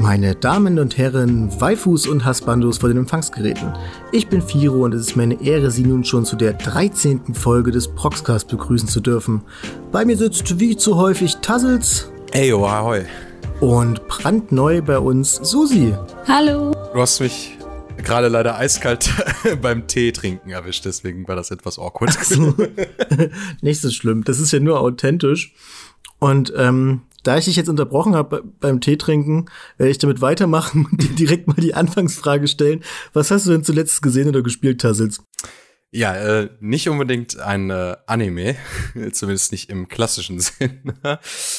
Meine Damen und Herren, Waifus und Hasbandos vor den Empfangsgeräten. Ich bin Firo und es ist meine Ehre, Sie nun schon zu der 13. Folge des Proxcast begrüßen zu dürfen. Bei mir sitzt wie zu häufig Tassels. Eyo, ahoi. Und brandneu bei uns Susi. Hallo. Du hast mich gerade leider eiskalt beim Tee trinken erwischt, deswegen war das etwas awkward. So. Nicht so schlimm, das ist ja nur authentisch. Und ähm, da ich dich jetzt unterbrochen habe beim Tee trinken, werde ich damit weitermachen und dir direkt mal die Anfangsfrage stellen. Was hast du denn zuletzt gesehen oder gespielt, Tassels? Ja, äh, nicht unbedingt ein äh, Anime, zumindest nicht im klassischen Sinn,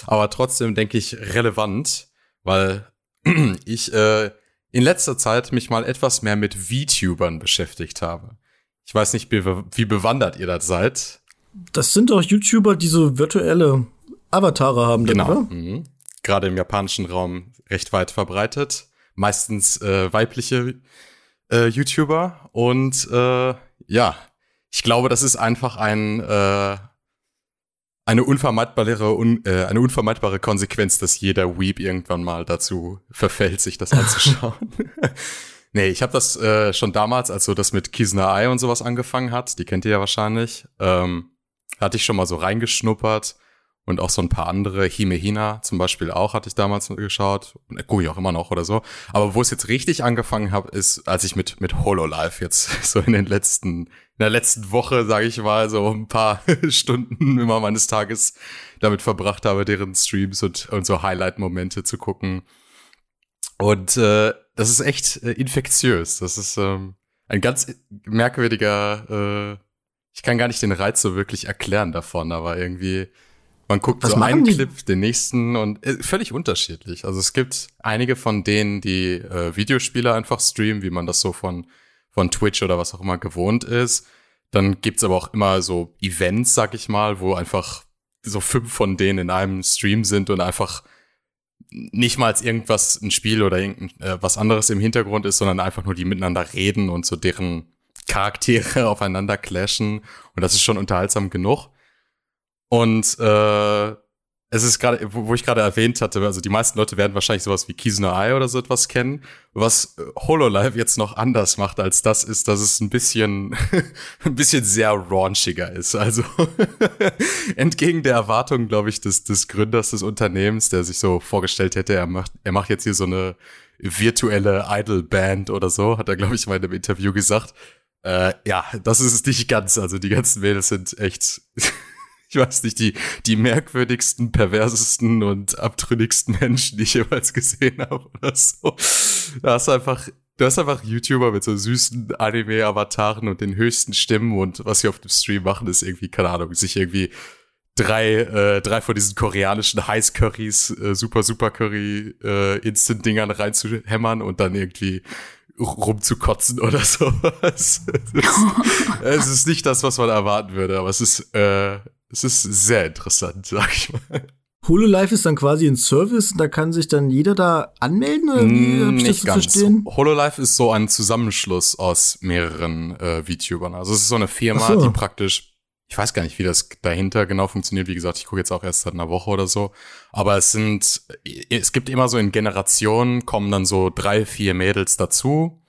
aber trotzdem denke ich relevant, weil ich äh, in letzter Zeit mich mal etwas mehr mit VTubern beschäftigt habe. Ich weiß nicht, wie, wie bewandert ihr da seid. Das sind doch YouTuber, die so virtuelle Avatare haben, genau. Oder? Mhm. Gerade im japanischen Raum recht weit verbreitet. Meistens äh, weibliche äh, YouTuber. Und äh, ja, ich glaube, das ist einfach ein äh, eine unvermeidbare, un, äh, eine unvermeidbare Konsequenz, dass jeder Weep irgendwann mal dazu verfällt, sich das anzuschauen. nee, ich habe das äh, schon damals, als so das mit Kizuna Eye und sowas angefangen hat, die kennt ihr ja wahrscheinlich, ähm, hatte ich schon mal so reingeschnuppert und auch so ein paar andere, Hime Hina zum Beispiel auch, hatte ich damals geschaut. Und gucke ich auch immer noch oder so. Aber wo es jetzt richtig angefangen habe, ist, als ich mit, mit Hololive jetzt so in den letzten, in der letzten Woche, sage ich mal, so ein paar Stunden immer meines Tages damit verbracht habe, deren Streams und, und so Highlight-Momente zu gucken. Und äh, das ist echt äh, infektiös. Das ist ähm, ein ganz merkwürdiger, äh, ich kann gar nicht den Reiz so wirklich erklären davon, aber irgendwie man guckt Was so einen die? Clip, den nächsten und äh, völlig unterschiedlich. Also es gibt einige von denen, die äh, Videospiele einfach streamen, wie man das so von, von Twitch oder was auch immer gewohnt ist. Dann gibt's aber auch immer so Events, sag ich mal, wo einfach so fünf von denen in einem Stream sind und einfach nicht mal als irgendwas ein Spiel oder irgendwas äh, was anderes im Hintergrund ist, sondern einfach nur die miteinander reden und so deren Charaktere aufeinander clashen. Und das ist schon unterhaltsam genug. Und äh, es ist gerade, wo, ich gerade erwähnt hatte, also die meisten Leute werden wahrscheinlich sowas wie Kizuna Eye oder so etwas kennen. Was HoloLive jetzt noch anders macht als das, ist, dass es ein bisschen, ein bisschen sehr raunchiger ist. Also entgegen der Erwartungen, glaube ich, des, des Gründers des Unternehmens, der sich so vorgestellt hätte, er macht, er macht jetzt hier so eine virtuelle Idol-Band oder so, hat er, glaube ich, mal in einem Interview gesagt. Äh, ja, das ist es nicht ganz. Also die ganzen Mädels sind echt ich weiß nicht, die, die merkwürdigsten, perversesten und abtrünnigsten Menschen, die ich jemals gesehen habe oder so. Da hast einfach, du hast einfach YouTuber mit so süßen Anime-Avataren und den höchsten Stimmen und was sie auf dem Stream machen, ist irgendwie, keine Ahnung, sich irgendwie drei, äh, drei von diesen koreanischen Heiß Currys, äh, super, super Curry, äh, Instant-Dingern reinzuhämmern und dann irgendwie rumzukotzen oder sowas. Es ist nicht das, was man erwarten würde, aber es ist, äh, es ist sehr interessant, sag ich mal. HoloLive ist dann quasi ein Service, da kann sich dann jeder da anmelden oder wie hab ich Nicht das ganz. verstehen? HoloLive ist so ein Zusammenschluss aus mehreren äh, VTubern. Also es ist so eine Firma, so. die praktisch, ich weiß gar nicht, wie das dahinter genau funktioniert. Wie gesagt, ich gucke jetzt auch erst seit einer Woche oder so. Aber es sind, es gibt immer so in Generationen kommen dann so drei, vier Mädels dazu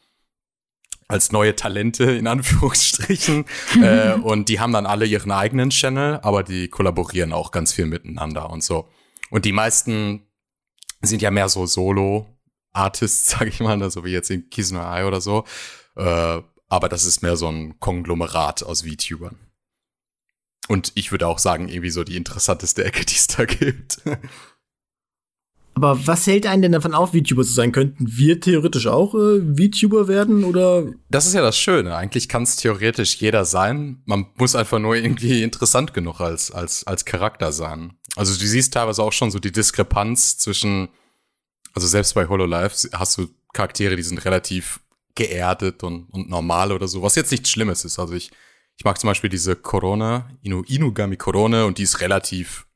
als neue Talente in Anführungsstrichen. äh, und die haben dann alle ihren eigenen Channel, aber die kollaborieren auch ganz viel miteinander und so. Und die meisten sind ja mehr so Solo-Artists, sag ich mal, so also wie jetzt in Kizuna Eye oder so. Äh, aber das ist mehr so ein Konglomerat aus VTubern. Und ich würde auch sagen, irgendwie so die interessanteste Ecke, die es da gibt. Aber was hält einen denn davon auf, VTuber zu sein? Könnten wir theoretisch auch äh, VTuber werden oder? Das ist ja das Schöne. Eigentlich kann es theoretisch jeder sein. Man muss einfach nur irgendwie interessant genug als, als, als Charakter sein. Also du siehst teilweise auch schon so die Diskrepanz zwischen, also selbst bei HoloLive hast du Charaktere, die sind relativ geerdet und, und normal oder so, was jetzt nichts Schlimmes ist. Also ich, ich mag zum Beispiel diese Corona, Inu, Inugami Corona und die ist relativ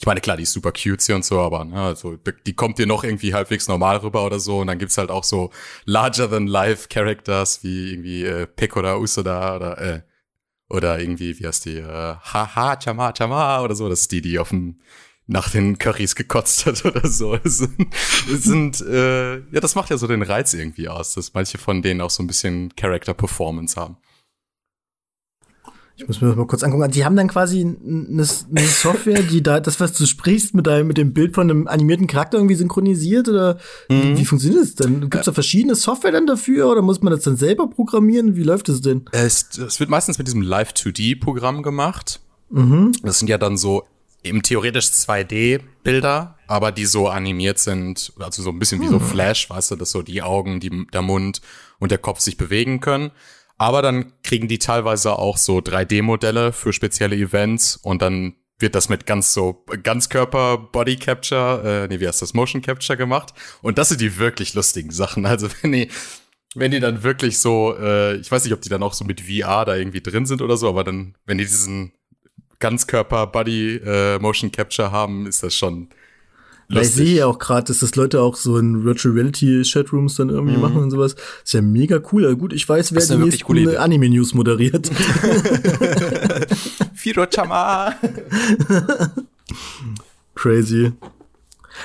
ich meine, klar, die ist super cute und so, aber ne, also, die kommt dir noch irgendwie halbwegs normal rüber oder so. Und dann gibt's halt auch so larger-than-life Characters wie irgendwie äh, Pick oder Usoda oder äh, oder irgendwie, wie heißt die, äh, Haha, Chama, Chama oder so. Das ist die, die auf dem nach den Currys gekotzt hat oder so. Sind, es sind äh, ja, das macht ja so den Reiz irgendwie aus, dass manche von denen auch so ein bisschen Character Performance haben. Ich muss mir das mal kurz angucken. Die haben dann quasi eine, eine Software, die da das, was du sprichst, mit deinem mit dem Bild von einem animierten Charakter irgendwie synchronisiert oder mhm. wie, wie, funktioniert das denn? Gibt es da verschiedene Software dann dafür oder muss man das dann selber programmieren? Wie läuft das denn? Es, es wird meistens mit diesem Live 2D-Programm gemacht. Mhm. Das sind ja dann so eben theoretisch 2D-Bilder, aber die so animiert sind, also so ein bisschen wie mhm. so Flash, weißt du, dass so die Augen, die, der Mund und der Kopf sich bewegen können. Aber dann kriegen die teilweise auch so 3D-Modelle für spezielle Events und dann wird das mit ganz so Ganzkörper Body Capture, äh, nee, wie heißt das, Motion Capture gemacht. Und das sind die wirklich lustigen Sachen. Also wenn die, wenn die dann wirklich so, äh, ich weiß nicht, ob die dann auch so mit VR da irgendwie drin sind oder so, aber dann, wenn die diesen Ganzkörper Body äh, Motion Capture haben, ist das schon weil ich sehe ja auch gerade, dass das Leute auch so in Virtual Reality Chatrooms dann irgendwie mhm. machen und sowas. ist ja mega cool. Also gut, ich weiß, wer die nächsten Anime-News moderiert. Firo-chama. Crazy.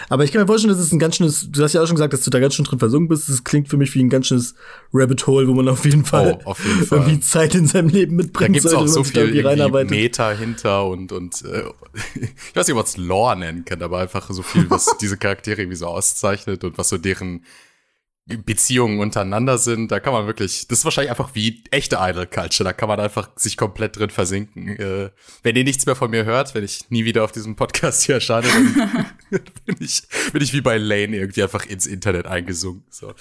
Aber ich kann mir vorstellen, dass es ein ganz schönes, du hast ja auch schon gesagt, dass du da ganz schön drin versunken bist. Das klingt für mich wie ein ganz schönes Rabbit Hole, wo man auf jeden Fall, oh, auf jeden Fall. irgendwie Zeit in seinem Leben mitbringt. Da gibt's auch so viel Meta hinter und, und äh, ich weiß nicht, ob man es Lore nennen kann, aber einfach so viel, was diese Charaktere irgendwie so auszeichnet und was so deren Beziehungen untereinander sind, da kann man wirklich, das ist wahrscheinlich einfach wie echte Idol Culture, da kann man einfach sich komplett drin versinken. Äh, wenn ihr nichts mehr von mir hört, wenn ich nie wieder auf diesem Podcast hier erscheine, dann bin ich, bin ich wie bei Lane irgendwie einfach ins Internet eingesunken. So.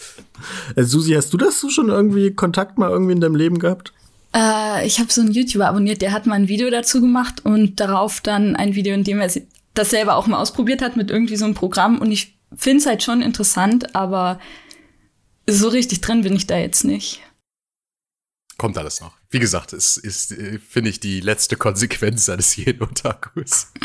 Äh, Susi, hast du das schon irgendwie Kontakt mal irgendwie in deinem Leben gehabt? Äh, ich habe so einen YouTuber abonniert, der hat mal ein Video dazu gemacht und darauf dann ein Video, in dem er das selber auch mal ausprobiert hat mit irgendwie so einem Programm und ich finde es halt schon interessant, aber so richtig drin bin ich da jetzt nicht. Kommt alles noch. Wie gesagt, es ist, äh, finde ich, die letzte Konsequenz eines jeden Otakus.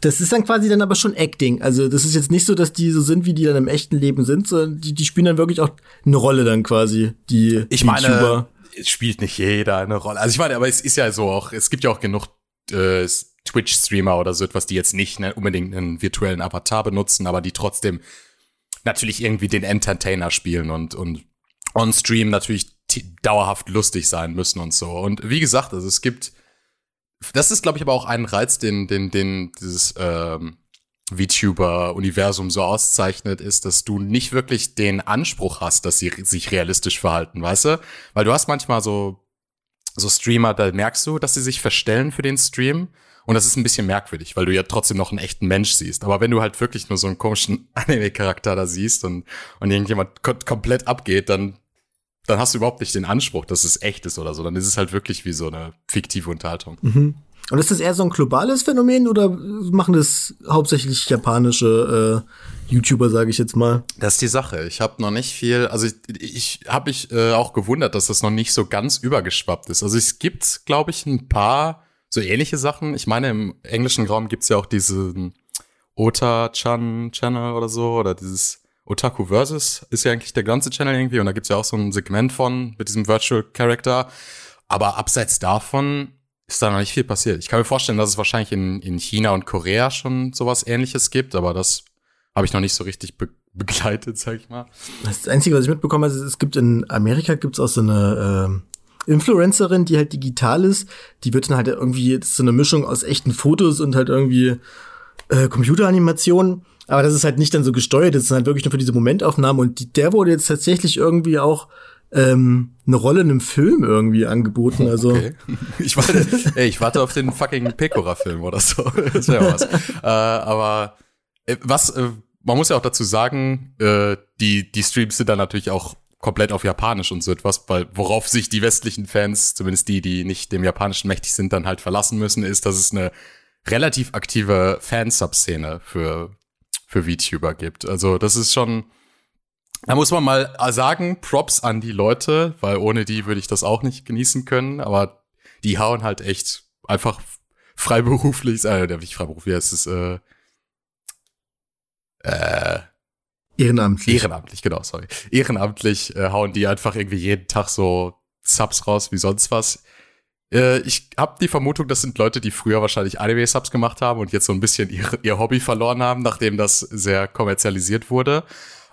Das ist dann quasi dann aber schon Acting. Also das ist jetzt nicht so, dass die so sind, wie die dann im echten Leben sind, sondern die, die spielen dann wirklich auch eine Rolle dann quasi, die Ich meine, YouTuber. es spielt nicht jeder eine Rolle. Also ich meine, aber es ist ja so auch, es gibt ja auch genug äh, Twitch-Streamer oder so etwas, die jetzt nicht ne, unbedingt einen virtuellen Avatar benutzen, aber die trotzdem natürlich irgendwie den Entertainer spielen und, und on Stream natürlich dauerhaft lustig sein müssen und so. Und wie gesagt, also es gibt, das ist, glaube ich, aber auch ein Reiz, den, den, den dieses ähm, VTuber-Universum so auszeichnet, ist, dass du nicht wirklich den Anspruch hast, dass sie sich realistisch verhalten, weißt du? Weil du hast manchmal so, so Streamer, da merkst du, dass sie sich verstellen für den Stream und das ist ein bisschen merkwürdig, weil du ja trotzdem noch einen echten Mensch siehst. Aber wenn du halt wirklich nur so einen komischen Anime-Charakter da siehst und, und irgendjemand komplett abgeht, dann, dann hast du überhaupt nicht den Anspruch, dass es echt ist oder so. Dann ist es halt wirklich wie so eine fiktive Unterhaltung. Mhm. Und ist das eher so ein globales Phänomen oder machen das hauptsächlich japanische äh, YouTuber, sage ich jetzt mal? Das ist die Sache. Ich habe noch nicht viel, also ich, ich habe mich äh, auch gewundert, dass das noch nicht so ganz übergeschwappt ist. Also es gibt, glaube ich, ein paar so ähnliche Sachen. Ich meine, im englischen Raum gibt's ja auch diesen Ota-chan Channel oder so, oder dieses Otaku Versus ist ja eigentlich der ganze Channel irgendwie und da gibt's ja auch so ein Segment von mit diesem Virtual Character. Aber abseits davon ist da noch nicht viel passiert. Ich kann mir vorstellen, dass es wahrscheinlich in, in China und Korea schon sowas ähnliches gibt, aber das habe ich noch nicht so richtig be begleitet, sag ich mal. Das Einzige, was ich mitbekommen habe, ist, es gibt in Amerika gibt's auch so eine äh Influencerin, die halt digital ist, die wird dann halt irgendwie, so eine Mischung aus echten Fotos und halt irgendwie äh, Computeranimationen. Aber das ist halt nicht dann so gesteuert, das ist halt wirklich nur für diese Momentaufnahmen und die, der wurde jetzt tatsächlich irgendwie auch ähm, eine Rolle in einem Film irgendwie angeboten. Also okay. ich warte, ey, ich warte auf den fucking Pecora-Film oder so. Das wäre was. äh, aber äh, was, äh, man muss ja auch dazu sagen, äh, die die Streams sind dann natürlich auch komplett auf Japanisch und so etwas, weil worauf sich die westlichen Fans, zumindest die, die nicht dem Japanischen mächtig sind, dann halt verlassen müssen, ist, dass es eine relativ aktive Fansub-Szene für, für VTuber gibt. Also das ist schon, da muss man mal sagen, Props an die Leute, weil ohne die würde ich das auch nicht genießen können, aber die hauen halt echt einfach freiberuflich, äh, nicht freiberuflich, es ist, äh, äh, Ehrenamtlich. Ehrenamtlich, genau, sorry. Ehrenamtlich äh, hauen die einfach irgendwie jeden Tag so Subs raus wie sonst was. Äh, ich habe die Vermutung, das sind Leute, die früher wahrscheinlich Anime-Subs gemacht haben und jetzt so ein bisschen ihr, ihr Hobby verloren haben, nachdem das sehr kommerzialisiert wurde.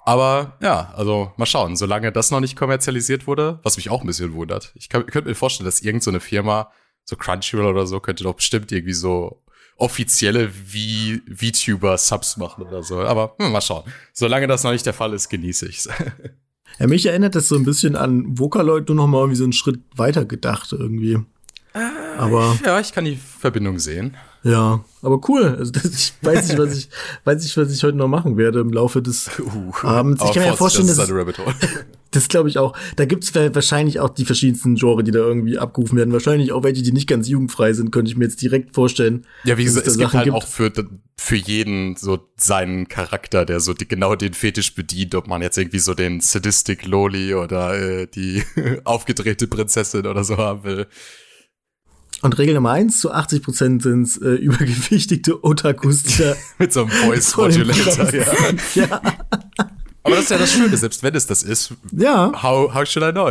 Aber ja, also mal schauen, solange das noch nicht kommerzialisiert wurde, was mich auch ein bisschen wundert. Ich könnte mir vorstellen, dass irgendeine so Firma, so Crunchyroll oder so, könnte doch bestimmt irgendwie so offizielle v VTuber-Subs machen oder so. Aber hm, mal schauen. Solange das noch nicht der Fall ist, genieße ich's. Ja, mich erinnert das so ein bisschen an Vocaloid, nur noch mal irgendwie so einen Schritt weiter gedacht irgendwie. Aber ja, ich kann die Verbindung sehen. Ja, aber cool. Also das, ich weiß nicht, was ich weiß nicht, was ich heute noch machen werde im Laufe des uh, Abends. Ich kann mir ja vorstellen, das, das, das glaube ich auch. Da gibt's wahrscheinlich auch die verschiedensten Genre, die da irgendwie abgerufen werden. Wahrscheinlich auch welche, die nicht ganz jugendfrei sind, könnte ich mir jetzt direkt vorstellen. Ja, wie gesagt, es, es gibt halt gibt. auch für für jeden so seinen Charakter, der so die, genau den Fetisch bedient, ob man jetzt irgendwie so den Sadistic Loli oder äh, die aufgedrehte Prinzessin oder so haben will. Und Regel Nummer eins, zu 80 Prozent sind äh, übergewichtigte Otakus, die da Mit so einem Voice Modulator, ja. ja. Aber das ist ja das Schöne, selbst wenn es das ist. Ja. How, how should I know?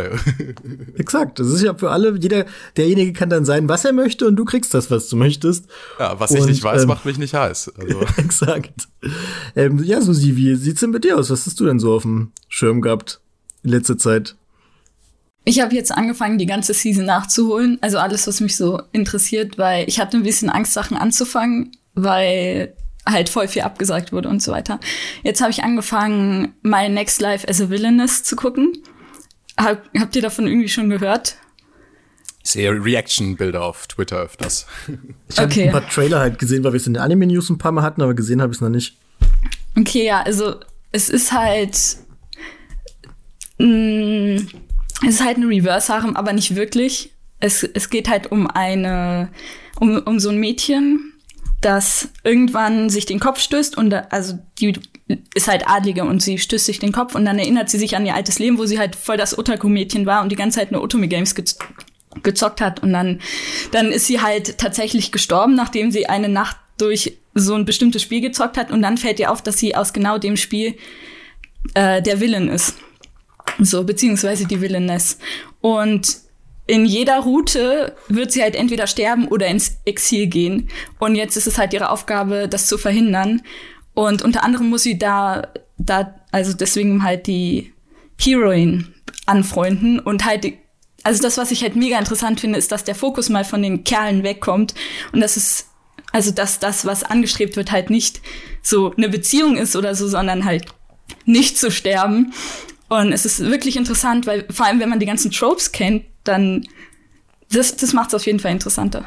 Exakt. Das ist ja für alle, jeder, derjenige kann dann sein, was er möchte und du kriegst das, was du möchtest. Ja, was und, ich nicht weiß, ähm, macht mich nicht heiß. Also. Exakt. Ähm, ja, Susi, wie sieht's denn mit dir aus? Was hast du denn so auf dem Schirm gehabt in letzter Zeit? Ich habe jetzt angefangen, die ganze Season nachzuholen. Also alles, was mich so interessiert, weil ich hatte ein bisschen Angst, Sachen anzufangen, weil halt voll viel abgesagt wurde und so weiter. Jetzt habe ich angefangen, My Next Life as a Villainess zu gucken. Hab, habt ihr davon irgendwie schon gehört? Ich sehe Reaction-Bilder auf Twitter öfters. Ich habe okay. ein paar Trailer halt gesehen, weil wir es in der Anime-News ein paar Mal hatten, aber gesehen habe ich es noch nicht. Okay, ja, also es ist halt. Mh, mm, es ist halt ein Reverse-Harem, aber nicht wirklich. Es, es geht halt um eine, um, um so ein Mädchen, das irgendwann sich den Kopf stößt und da, also die ist halt Adlige und sie stößt sich den Kopf und dann erinnert sie sich an ihr altes Leben, wo sie halt voll das Otaku-Mädchen war und die ganze Zeit nur Otome-Games gez gezockt hat und dann, dann ist sie halt tatsächlich gestorben, nachdem sie eine Nacht durch so ein bestimmtes Spiel gezockt hat und dann fällt ihr auf, dass sie aus genau dem Spiel äh, der Villain ist. So, beziehungsweise die Villainess. Und in jeder Route wird sie halt entweder sterben oder ins Exil gehen. Und jetzt ist es halt ihre Aufgabe, das zu verhindern. Und unter anderem muss sie da, da, also deswegen halt die Heroine anfreunden und halt, also das, was ich halt mega interessant finde, ist, dass der Fokus mal von den Kerlen wegkommt und das ist, also dass das, was angestrebt wird, halt nicht so eine Beziehung ist oder so, sondern halt nicht zu sterben. Und es ist wirklich interessant, weil vor allem, wenn man die ganzen Tropes kennt, dann das, das macht es auf jeden Fall interessanter.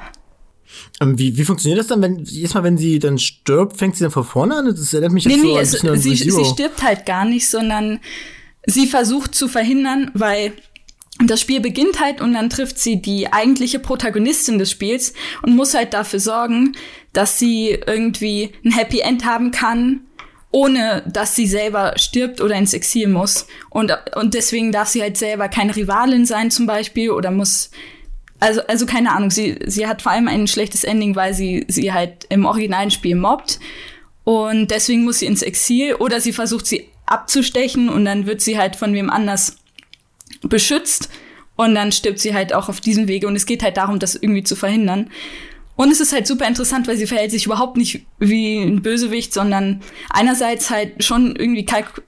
Ähm, wie, wie funktioniert das dann, wenn jedes Mal, wenn sie dann stirbt, fängt sie dann von vorne an? Das erinnert mich jetzt nee, so nee, es, an sie, sie stirbt halt gar nicht, sondern sie versucht zu verhindern, weil das Spiel beginnt halt und dann trifft sie die eigentliche Protagonistin des Spiels und muss halt dafür sorgen, dass sie irgendwie ein Happy End haben kann ohne dass sie selber stirbt oder ins Exil muss. Und, und deswegen darf sie halt selber keine Rivalin sein zum Beispiel oder muss, also, also keine Ahnung, sie, sie hat vor allem ein schlechtes Ending, weil sie, sie halt im originalen Spiel mobbt. Und deswegen muss sie ins Exil oder sie versucht sie abzustechen und dann wird sie halt von wem anders beschützt. Und dann stirbt sie halt auch auf diesem Wege. Und es geht halt darum, das irgendwie zu verhindern. Und es ist halt super interessant, weil sie verhält sich überhaupt nicht wie ein Bösewicht, sondern einerseits halt schon irgendwie kalk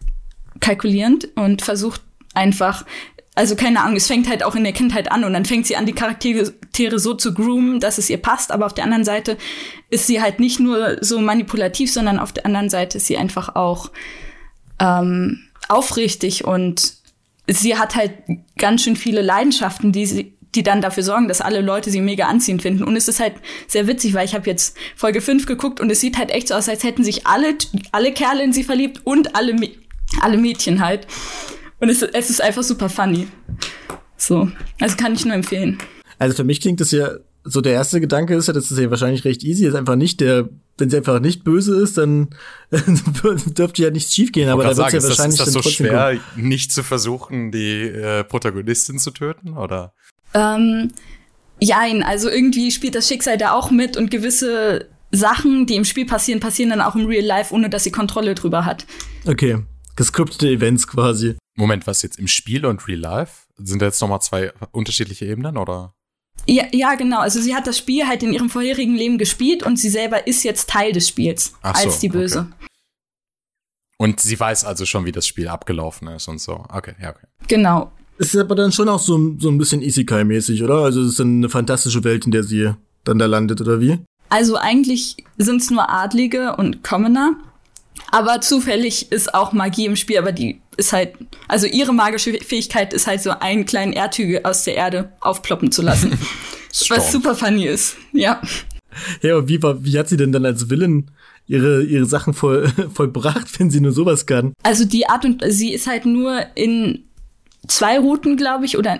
kalkulierend und versucht einfach, also keine Ahnung, es fängt halt auch in der Kindheit an und dann fängt sie an, die Charaktere so zu groomen, dass es ihr passt, aber auf der anderen Seite ist sie halt nicht nur so manipulativ, sondern auf der anderen Seite ist sie einfach auch ähm, aufrichtig und sie hat halt ganz schön viele Leidenschaften, die sie die dann dafür sorgen, dass alle Leute sie mega anziehend finden. Und es ist halt sehr witzig, weil ich habe jetzt Folge 5 geguckt und es sieht halt echt so aus, als hätten sich alle, alle Kerle in sie verliebt und alle, alle Mädchen halt. Und es, es ist einfach super funny. So, also kann ich nur empfehlen. Also für mich klingt das ja, so der erste Gedanke ist ja, das ist ja wahrscheinlich recht easy, ist einfach nicht der, wenn sie einfach nicht böse ist, dann dürfte ja nichts schiefgehen, aber da wird ja wahrscheinlich ist das, ist das so schwer, kommen. nicht zu versuchen, die äh, Protagonistin zu töten, oder? Ähm, jein, also irgendwie spielt das Schicksal da auch mit und gewisse Sachen, die im Spiel passieren, passieren dann auch im Real Life, ohne dass sie Kontrolle drüber hat. Okay. Gescriptete Events quasi. Moment, was jetzt im Spiel und Real Life? Sind da jetzt nochmal zwei unterschiedliche Ebenen oder? Ja, ja, genau. Also sie hat das Spiel halt in ihrem vorherigen Leben gespielt und sie selber ist jetzt Teil des Spiels Ach so, als die Böse. okay. Und sie weiß also schon, wie das Spiel abgelaufen ist und so. Okay, ja, okay. Genau. Es ist aber dann schon auch so, so ein bisschen Isekai-mäßig, oder? Also es ist dann eine fantastische Welt, in der sie dann da landet, oder wie? Also eigentlich sind es nur Adlige und Commoner. Aber zufällig ist auch Magie im Spiel, aber die ist halt, also ihre magische Fähigkeit ist halt so einen kleinen Erdhügel aus der Erde aufploppen zu lassen. Was super funny ist. Ja. Ja, aber wie, war, wie hat sie denn dann als Villain ihre, ihre Sachen voll, vollbracht, wenn sie nur sowas kann? Also die Art und sie ist halt nur in zwei Routen, glaube ich, oder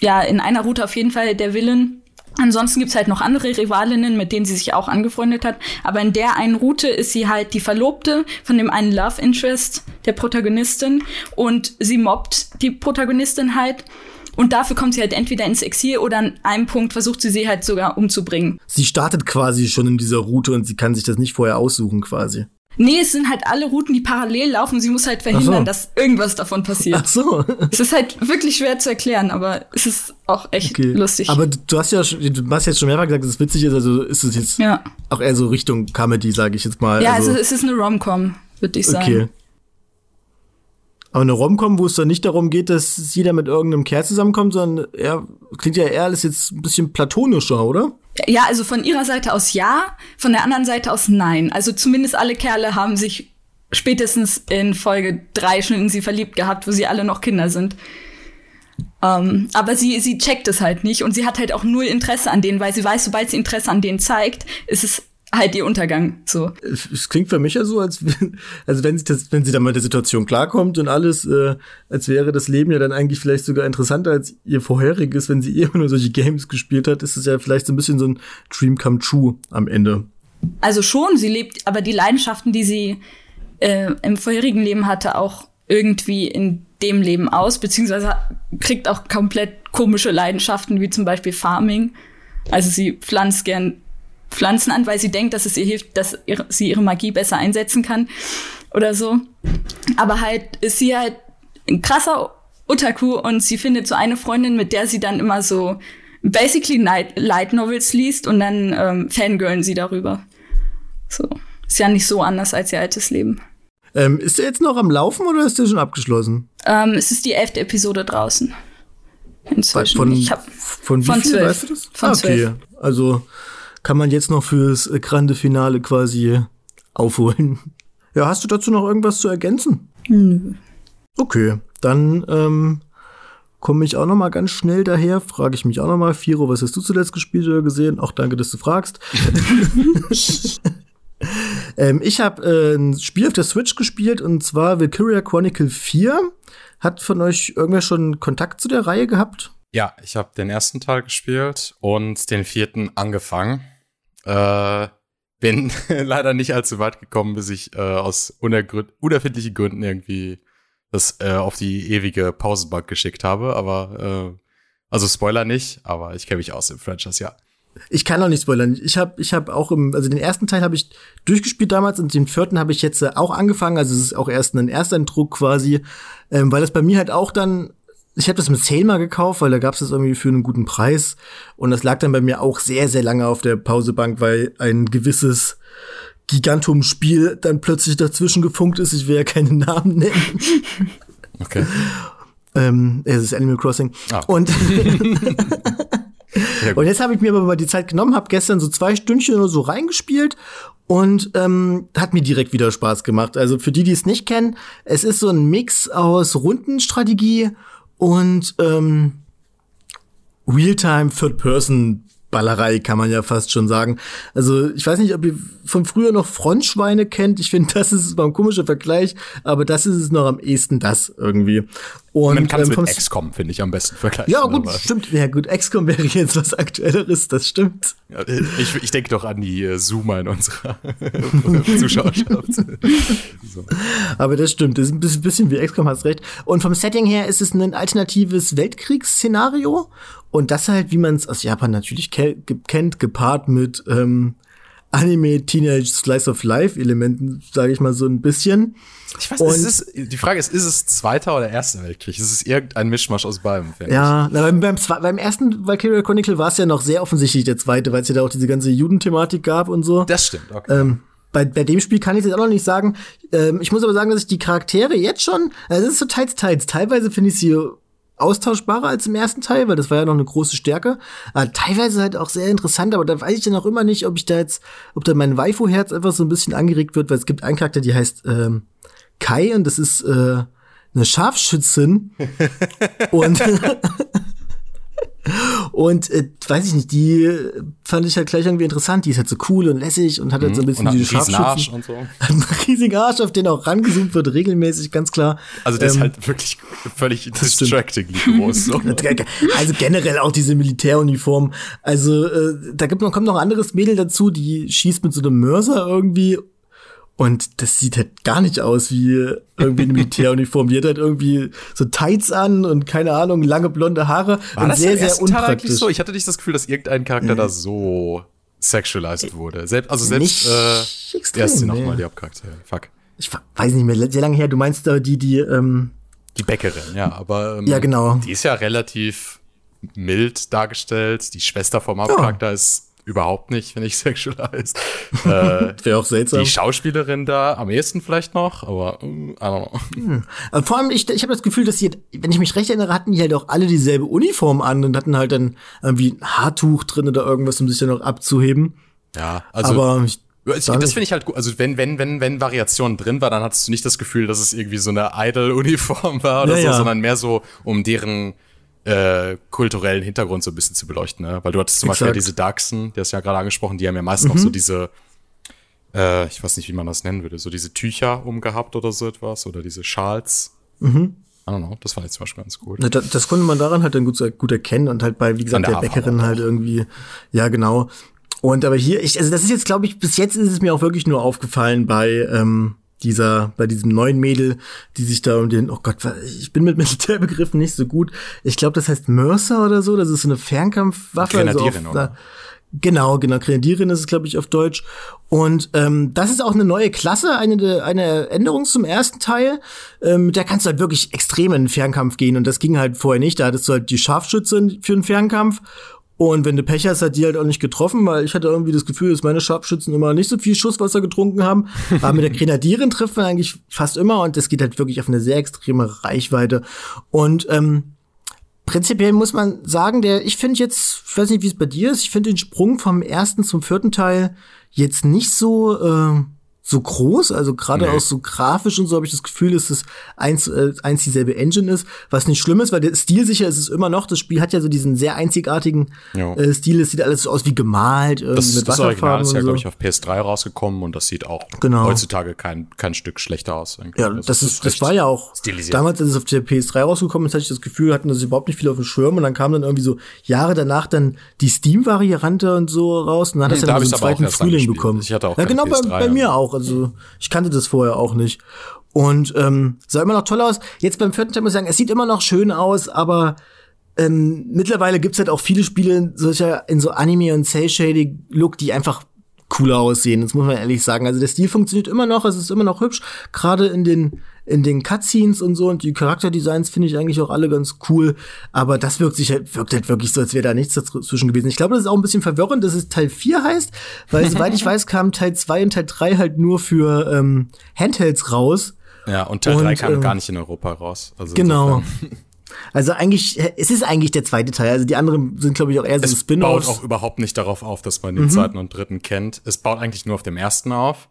ja, in einer Route auf jeden Fall der Villain. Ansonsten gibt's halt noch andere Rivalinnen, mit denen sie sich auch angefreundet hat. Aber in der einen Route ist sie halt die Verlobte von dem einen Love Interest der Protagonistin und sie mobbt die Protagonistin halt. Und dafür kommt sie halt entweder ins Exil oder an einem Punkt versucht sie sie halt sogar umzubringen. Sie startet quasi schon in dieser Route und sie kann sich das nicht vorher aussuchen, quasi. Nee, es sind halt alle Routen, die parallel laufen. Sie muss halt verhindern, so. dass irgendwas davon passiert. Ach so. Es ist halt wirklich schwer zu erklären, aber es ist auch echt Okay. lustig. Aber du hast ja schon- du hast jetzt schon mehrfach gesagt, dass es witzig ist, also ist es jetzt ja, auch eher so Richtung Comedy, sage ich jetzt mal. ja also, es ist eine Rom-Com, würde ich sagen. Okay. Aber eine Romcom, wo es dann nicht darum geht, dass jeder mit irgendeinem Kerl zusammenkommt, sondern eher, klingt ja eher alles jetzt ein bisschen platonischer, oder? Ja, also von ihrer Seite aus ja, von der anderen Seite aus nein. Also zumindest alle Kerle haben sich spätestens in Folge drei schon in sie verliebt gehabt, wo sie alle noch Kinder sind. Ähm, aber sie, sie checkt es halt nicht und sie hat halt auch null Interesse an denen, weil sie weiß, sobald sie Interesse an denen zeigt, ist es halt ihr Untergang. So. Es klingt für mich ja so, als wenn, also wenn sie das, wenn sie dann mit der Situation klarkommt und alles, äh, als wäre das Leben ja dann eigentlich vielleicht sogar interessanter als ihr vorheriges, wenn sie immer nur solche Games gespielt hat, ist es ja vielleicht so ein bisschen so ein Dream come true am Ende. Also schon, sie lebt aber die Leidenschaften, die sie äh, im vorherigen Leben hatte, auch irgendwie in dem Leben aus, beziehungsweise kriegt auch komplett komische Leidenschaften, wie zum Beispiel Farming. Also sie pflanzt gern Pflanzen an, weil sie denkt, dass es ihr hilft, dass ihre, sie ihre Magie besser einsetzen kann oder so. Aber halt ist sie halt ein krasser Otaku und sie findet so eine Freundin, mit der sie dann immer so basically Night Light Novels liest und dann ähm, fangirlen sie darüber. So. Ist ja nicht so anders als ihr altes Leben. Ähm, ist der jetzt noch am Laufen oder ist der schon abgeschlossen? Ähm, es ist die elfte Episode draußen. Inzwischen. Von, hab, von wie von viel, zwölf. weißt du das? Von ah, okay. zwölf. Also kann man jetzt noch fürs äh, grande Finale quasi aufholen. Ja, hast du dazu noch irgendwas zu ergänzen? nö. Okay, dann ähm, komme ich auch noch mal ganz schnell daher, frage ich mich auch noch mal, Firo, was hast du zuletzt gespielt oder gesehen? Auch danke, dass du fragst. ähm, ich habe äh, ein Spiel auf der Switch gespielt und zwar Valkyria Chronicle 4. Hat von euch irgendwer schon Kontakt zu der Reihe gehabt? Ja, ich habe den ersten Teil gespielt und den vierten angefangen. Äh, bin leider nicht allzu weit gekommen, bis ich äh, aus unerfindlichen Gründen irgendwie das äh, auf die ewige Pausenbank geschickt habe. Aber äh, also Spoiler nicht, aber ich kenne mich aus im Franchise, ja. Ich kann auch nicht spoilern. Ich habe ich hab auch im, also den ersten Teil habe ich durchgespielt damals und den vierten habe ich jetzt äh, auch angefangen. Also es ist auch erst ein Ersteindruck quasi, ähm, weil das bei mir halt auch dann, ich habe das mit Sale mal gekauft, weil da gab es das irgendwie für einen guten Preis und das lag dann bei mir auch sehr, sehr lange auf der Pausebank, weil ein gewisses Gigantum-Spiel dann plötzlich dazwischen gefunkt ist. Ich will ja keinen Namen nennen. Okay. ähm, es ist Animal Crossing. Ah. Und. Und jetzt habe ich mir aber mal die Zeit genommen, habe gestern so zwei Stündchen oder so reingespielt und ähm, hat mir direkt wieder Spaß gemacht. Also für die, die es nicht kennen, es ist so ein Mix aus Rundenstrategie und ähm, Realtime Third-Person Ballerei kann man ja fast schon sagen. Also ich weiß nicht, ob ihr von früher noch Frontschweine kennt. Ich finde, das ist mal ein komischer Vergleich, aber das ist es noch am ehesten das irgendwie. Und Man kann es ähm, mit XCOM, finde ich, am besten vergleichen. ja, gut, aber- stimmt. Ja, gut, XCOM wäre jetzt was Aktuelleres, das stimmt. Ja, Ich, ich denke doch an die äh, Zoomer in unserer Zuschauerschaft. so. Aber das stimmt, das ist ein bisschen, bisschen wie XCOM, hast recht. Und vom Setting her ist es ein alternatives Weltkriegsszenario. Und das halt, wie man es aus Japan natürlich ke kennt, gepaart mit ähm, Anime Teenage Slice of Life Elementen, sage ich mal so ein bisschen. Ich weiß nicht, ist es, die Frage ist, ist es Zweiter oder Erster Weltkrieg? Ist es irgendein Mischmasch aus beidem? Ja, na, beim, beim, beim ersten Valkyria Chronicle war es ja noch sehr offensichtlich der Zweite, weil es ja da auch diese ganze Judenthematik gab und so. Das stimmt, okay. Ähm, bei, bei dem Spiel kann ich jetzt auch noch nicht sagen. Ähm, ich muss aber sagen, dass ich die Charaktere jetzt schon, also es ist so teils, teils. Teilweise finde ich sie austauschbarer als im ersten Teil, weil das war ja noch eine große Stärke. Aber teilweise halt auch sehr interessant, aber da weiß ich dann auch immer nicht, ob ich da jetzt, ob da mein Waifu-Herz einfach so ein bisschen angeregt wird, weil es gibt einen Charakter, die heißt ähm, Kai und das ist äh, eine Scharfschützin. und Und äh, weiß ich nicht, die fand ich halt gleich irgendwie interessant. Die ist halt so cool und lässig und hat halt so ein bisschen und diese Arsch und so. Hat einen riesigen Arsch, auf den auch rangezoomt wird, regelmäßig, ganz klar. Also der Ähm, ist halt wirklich völlig distractingly groß. So. Also generell auch diese Militäruniform. Also äh, da gibt noch, kommt noch ein anderes Mädel dazu, die schießt mit so einem Mörser irgendwie. Und das sieht halt gar nicht aus wie irgendwie eine Militäruniform. Die hat halt irgendwie so Tights an und keine Ahnung, lange blonde Haare. War und das sehr, sehr unpraktisch. so? Ich hatte nicht das Gefühl, dass irgendein Charakter da so sexualized wurde. Selbst, also selbst Nicht äh, extrem, erst sie nee. nochmal die Hauptcharaktere. Fuck. Ich weiß nicht mehr, sehr lange her. Du meinst da die, die, ähm, Die Bäckerin, ja, aber ähm, Ja, genau. die ist ja relativ mild dargestellt. Die Schwester vom Hauptcharakter ist überhaupt nicht, finde ich, sexualized. äh, wäre auch seltsam. die Schauspielerin da am ehesten vielleicht noch, aber mm, I don't know. Aber vor allem, ich, ich habe das Gefühl, dass die, wenn ich mich recht erinnere, hatten die halt auch alle dieselbe Uniform an und hatten halt dann irgendwie ein Haartuch drin oder irgendwas, um sich dann noch abzuheben. Ja, also Aber ich, Das finde ich halt gut. Also wenn, wenn, wenn, wenn Variation drin war, dann hattest du nicht das Gefühl, dass es irgendwie so eine Idol-Uniform war oder Ja, so, ja. sondern mehr so, um deren äh, kulturellen Hintergrund so ein bisschen zu beleuchten. Ne? Weil du hattest zum Beispiel Exakt. diese Darksen, die hast du ja gerade angesprochen, die haben ja meistens auch so diese, äh, ich weiß nicht, wie man das nennen würde, so diese Tücher umgehabt oder so etwas oder diese Schals. Mhm. I don't know, das fand ich zum Beispiel ganz cool. Na, da- das konnte man daran halt dann gut, gut erkennen und halt bei, wie gesagt, der der Bäckerin halt irgendwie, ja, genau. Und aber hier, ich, also das ist jetzt, glaube ich, bis jetzt ist es mir auch wirklich nur aufgefallen bei ähm, dieser, bei diesem neuen Mädel, die sich da um den, oh Gott, ich bin mit Militärbegriffen nicht so gut. Ich glaube, das heißt Mercer oder so, das ist so eine Fernkampfwaffe. Grenadierin, auf, oder? Genau, genau, Grenadierin ist es, glaube ich, auf Deutsch. Und ähm, das ist auch eine neue Klasse, eine, eine Änderung zum ersten Teil. Ähm, mit der kannst du halt wirklich extrem in den Fernkampf gehen. Und das ging halt vorher nicht. Da hattest du halt die Scharfschütze für den Fernkampf. Und wenn du Pech hast, hat die halt auch nicht getroffen, weil ich hatte irgendwie das Gefühl, dass meine Scharfschützen immer nicht so viel Schusswasser getrunken haben. Aber mit der Grenadierin trifft man eigentlich fast immer und das geht halt wirklich auf eine sehr extreme Reichweite. Und ähm, prinzipiell muss man sagen, der, ich finde jetzt, ich weiß nicht, wie es bei dir ist, ich finde den Sprung vom ersten zum vierten Teil jetzt nicht so, äh, so groß, also gerade Nee. auch so grafisch und so habe ich das Gefühl, dass es eins, äh, eins dieselbe Engine ist, was nicht schlimm ist, weil der stilsicher ist es immer noch. Das Spiel hat ja so diesen sehr einzigartigen äh, Stil, es sieht alles so aus wie gemalt, irgendwie Das, mit das Original ist ja, so. glaube ich, auf PS3 rausgekommen und das sieht auch Genau. heutzutage kein, kein Stück schlechter aus. Ja, Also das ist, das war ja auch stilisiert. damals, als es auf der PS3 rausgekommen ist, hatte ich das Gefühl, hatten das überhaupt nicht viel auf dem Schirm und dann kam dann irgendwie so Jahre danach dann die Steam-Variante und so raus und dann hat das Hm, ja da dann so einen auch zweiten Frühling bekommen. Ich hatte auch ja, genau, bei, PS3, bei mir ja. Auch. Also ich kannte das vorher auch nicht. Und ähm, sah immer noch toll aus. Jetzt beim vierten Teil muss ich sagen, es sieht immer noch schön aus, aber ähm, mittlerweile gibt's halt auch viele Spiele solcher in so Anime und Cell Shading Look, die einfach cooler aussehen. Das muss man ehrlich sagen. Also der Stil funktioniert immer noch, es ist immer noch hübsch, gerade in den in den Cutscenes und so und die Charakterdesigns finde ich eigentlich auch alle ganz cool, aber das wirkt sich halt wirkt halt wirklich so, als wäre da nichts dazwischen gewesen. Ich glaube, das ist auch ein bisschen verwirrend, dass es Teil 4 heißt, weil soweit ich weiß, kamen Teil 2 und Teil 3 halt nur für ähm, Handhelds raus. Ja, und Teil Und, 3 kam ähm, gar nicht in Europa raus. Also Genau. Also eigentlich, äh, es ist eigentlich der zweite Teil. Also die anderen sind, glaube ich, auch eher so Es baut Spin-offs. auch überhaupt nicht darauf auf, dass Mhm. man den zweiten und dritten kennt. Es baut eigentlich nur auf dem ersten auf.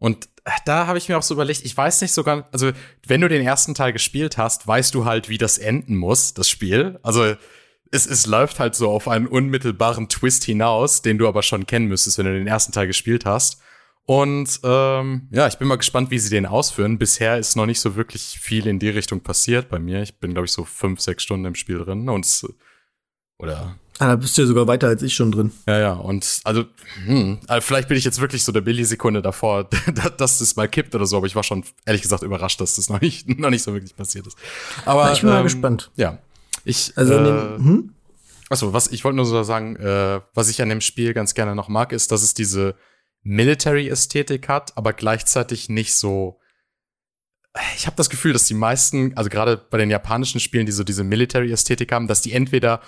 Und äh, da habe ich mir auch so überlegt, ich weiß nicht sogar, also wenn du den ersten Teil gespielt hast, weißt du halt, wie das enden muss, das Spiel. Also es, es läuft halt so auf einen unmittelbaren Twist hinaus, den du aber schon kennen müsstest, wenn du den ersten Teil gespielt hast. Und ähm, ja, ich bin mal gespannt, wie sie den ausführen. Bisher ist noch nicht so wirklich viel in die Richtung passiert bei mir. Ich bin, glaube ich, so fünf, sechs Stunden im Spiel drin. Und oder ah, da bist du ja sogar weiter als ich schon drin. ja, ja, und also, hm, also vielleicht bin ich jetzt wirklich so der Millisekunde davor, dass das mal kippt oder so, aber ich war schon ehrlich gesagt überrascht, dass das noch nicht, noch nicht so wirklich passiert ist. Aber Na, ich bin mal ähm, gespannt. Ja. Ich, Also äh, den, hm? Achso, was ich wollte nur so sagen, äh, was ich an dem Spiel ganz gerne noch mag, ist, dass es diese Military-Ästhetik hat, aber gleichzeitig nicht so. Ich habe das Gefühl, dass die meisten, also gerade bei den japanischen Spielen, die so diese Military-Ästhetik haben, dass die entweder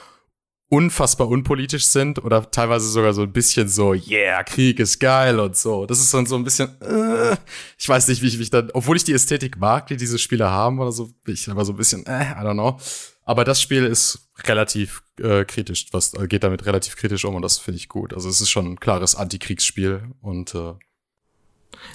unfassbar unpolitisch sind oder teilweise sogar so ein bisschen so, yeah, Krieg ist geil und so. Das ist dann so ein bisschen, äh, ich weiß nicht, wie ich mich dann, obwohl ich die Ästhetik mag, die diese Spiele haben oder so, bin ich aber so ein bisschen, äh, I don't know. Aber das Spiel ist relativ äh, kritisch, was äh, geht damit relativ kritisch um und das finde ich gut. Also es ist schon ein klares Antikriegsspiel und äh,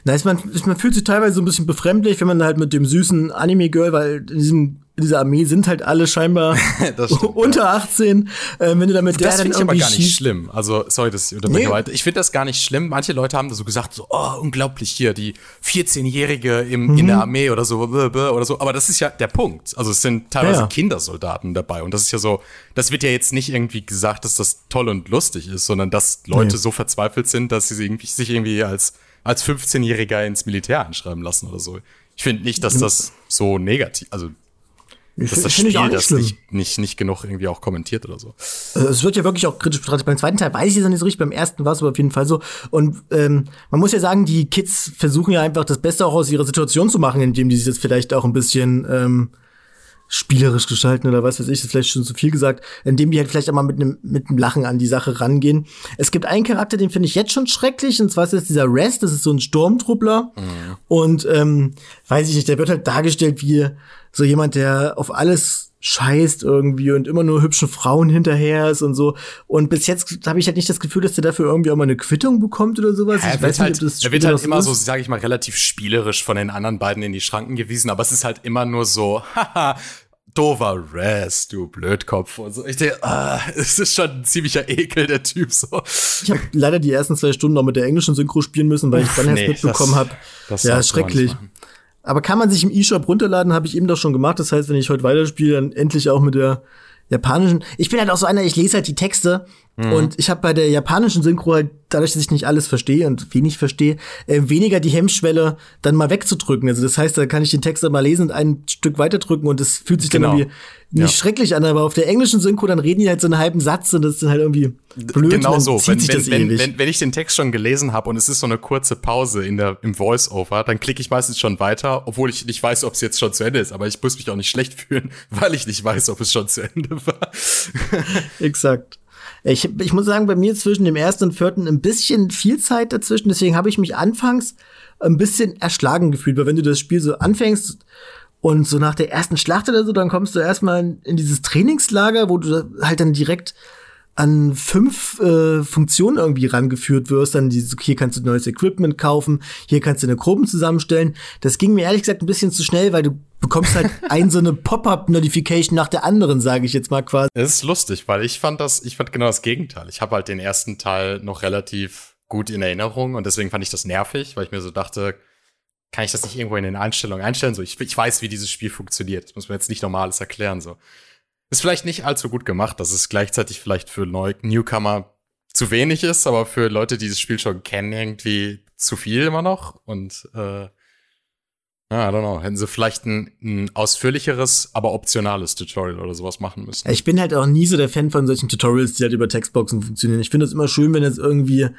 Nice, man, man fühlt sich teilweise so ein bisschen befremdlich, wenn man halt mit dem süßen Anime-Girl, weil in diesem in dieser Armee sind halt alle scheinbar stimmt, unter ja. 18. Äh, wenn du damit der das finde ich aber gar nicht schlimm. Also sorry, dass ich unterbreche nee. weiter. Ich finde das gar nicht schlimm. Manche Leute haben da so gesagt, so oh unglaublich hier die 14-Jährige im mhm. in der Armee oder so oder so. Aber das ist ja der Punkt. Also es sind teilweise ja. Kindersoldaten dabei und das ist ja so. Das wird ja jetzt nicht irgendwie gesagt, dass das toll und lustig ist, sondern dass Leute nee. so verzweifelt sind, dass sie irgendwie, sich irgendwie als als 15-Jähriger ins Militär einschreiben lassen oder so. Ich finde nicht, dass das so negativ, also ich dass das Spiel das nicht, nicht, nicht genug irgendwie auch kommentiert oder so. Also es wird ja wirklich auch kritisch betrachtet. Beim zweiten Teil weiß ich es nicht so richtig, beim ersten war es aber auf jeden Fall so. Und ähm, man muss ja sagen, die Kids versuchen ja einfach das Beste auch aus ihrer Situation zu machen, indem die sich jetzt vielleicht auch ein bisschen ähm, spielerisch gestalten oder was weiß ich, das ist vielleicht schon zu viel gesagt, indem die halt vielleicht auch mal mit einem mit einem Lachen an die Sache rangehen. Es gibt einen Charakter, den finde ich jetzt schon schrecklich, und zwar ist das dieser Rest, das ist so ein Sturmtruppler. Mhm. Und ähm, weiß ich nicht, der wird halt dargestellt wie so jemand, der auf alles scheißt irgendwie und immer nur hübschen Frauen hinterher ist und so. Und bis jetzt habe ich halt nicht das Gefühl, dass der dafür irgendwie auch mal eine Quittung bekommt oder sowas. Ja, ich weiß halt, nicht, ob das er wird halt immer ist. so, sage ich mal, relativ spielerisch von den anderen beiden in die Schranken gewiesen, aber es ist halt immer nur so, haha, dover Rest, du Blödkopf und so. Ich denke, ah, es ist schon ein ziemlicher Ekel, der Typ so. Ich habe leider die ersten zwei Stunden noch mit der englischen Synchro spielen müssen, weil ich dann erst nee, mitbekommen habe. Ja, schrecklich. Aber kann man sich im E-Shop runterladen, habe ich eben doch schon gemacht. Das heißt, wenn ich heute weiterspiele, dann endlich auch mit der japanischen. Ich bin halt auch so einer, ich lese halt die Texte mhm. und ich habe bei der japanischen Synchro halt, dadurch, dass ich nicht alles verstehe und wenig verstehe, äh, weniger die Hemmschwelle, dann mal wegzudrücken. Also das heißt, da kann ich den Text dann mal lesen und ein Stück weiterdrücken und es fühlt sich genau. dann irgendwie nicht ja. schrecklich an, aber auf der englischen Synchro, dann reden die halt so einen halben Satz und das ist dann halt irgendwie blöd. Genau so. Wenn, wenn, wenn, wenn, wenn ich den Text schon gelesen habe und es ist so eine kurze Pause in der, im Voice-Over, dann klicke ich meistens schon weiter, obwohl ich nicht weiß, ob es jetzt schon zu Ende ist. Aber ich muss mich auch nicht schlecht fühlen, weil ich nicht weiß, ob es schon zu Ende war. Exakt. Ich, ich muss sagen, bei mir zwischen dem ersten und vierten ein bisschen viel Zeit dazwischen. Deswegen habe ich mich anfangs ein bisschen erschlagen gefühlt, weil wenn du das Spiel so anfängst und so nach der ersten Schlacht oder so, dann kommst du erstmal in dieses Trainingslager, wo du halt dann direkt an fünf äh, Funktionen irgendwie rangeführt wirst. Dann dieses, hier kannst du neues Equipment kaufen, hier kannst du eine Gruppen zusammenstellen. Das ging mir ehrlich gesagt ein bisschen zu schnell, weil du bekommst halt ein so eine Pop-up-Notification nach der anderen, sage ich jetzt mal quasi. Es ist lustig, weil ich fand das, ich fand genau das Gegenteil. Ich habe halt den ersten Teil noch relativ gut in Erinnerung und deswegen fand ich das nervig, weil ich mir so dachte, kann ich das nicht irgendwo in den Einstellungen einstellen? So, ich, ich weiß, wie dieses Spiel funktioniert. Das muss man jetzt nicht normales erklären. So, ist vielleicht nicht allzu gut gemacht, dass es gleichzeitig vielleicht für Neu Newcomer zu wenig ist, aber für Leute, die das Spiel schon kennen, irgendwie zu viel immer noch. Und äh, ja, I don't know. Hätten sie vielleicht ein, ein ausführlicheres, aber optionales Tutorial oder sowas machen müssen. Ich bin halt auch nie so der Fan von solchen Tutorials, die halt über Textboxen funktionieren. Ich finde es immer schön, wenn es irgendwie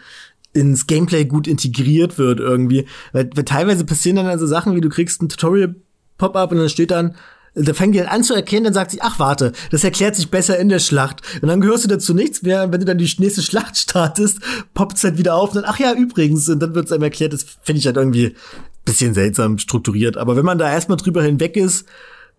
ins Gameplay gut integriert wird irgendwie. Weil, weil teilweise passieren dann also Sachen, wie du kriegst ein Tutorial-Pop-up und dann steht dann, da fängt die an zu erkennen, dann sagt sie, ach warte, das erklärt sich besser in der Schlacht. Und dann gehörst du dazu nichts mehr. Wenn du dann die nächste Schlacht startest, poppt es halt wieder auf und dann, ach ja, übrigens, und dann wird es einem erklärt. Das finde ich halt irgendwie bisschen seltsam strukturiert. Aber wenn man da erstmal drüber hinweg ist,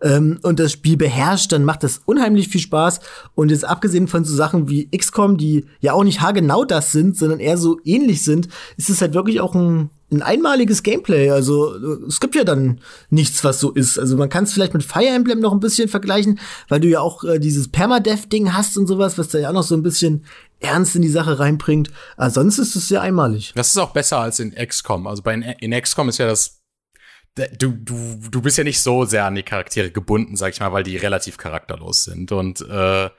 ähm, und das Spiel beherrscht, dann macht das unheimlich viel Spaß. Und jetzt abgesehen von so Sachen wie XCOM, die ja auch nicht haargenau das sind, sondern eher so ähnlich sind, ist es halt wirklich auch ein, ein einmaliges Gameplay. Also es gibt ja dann nichts, was so ist. Also man kann es vielleicht mit Fire Emblem noch ein bisschen vergleichen, weil du ja auch äh, dieses Permadeath-Ding hast und sowas, was da ja auch noch so ein bisschen Ernst in die Sache reinbringt. Aber sonst ist es sehr einmalig. Das ist auch besser als in XCOM. Also bei in XCOM ist ja das du, du, du bist ja nicht so sehr an die Charaktere gebunden, sag ich mal, weil die relativ charakterlos sind. Und äh,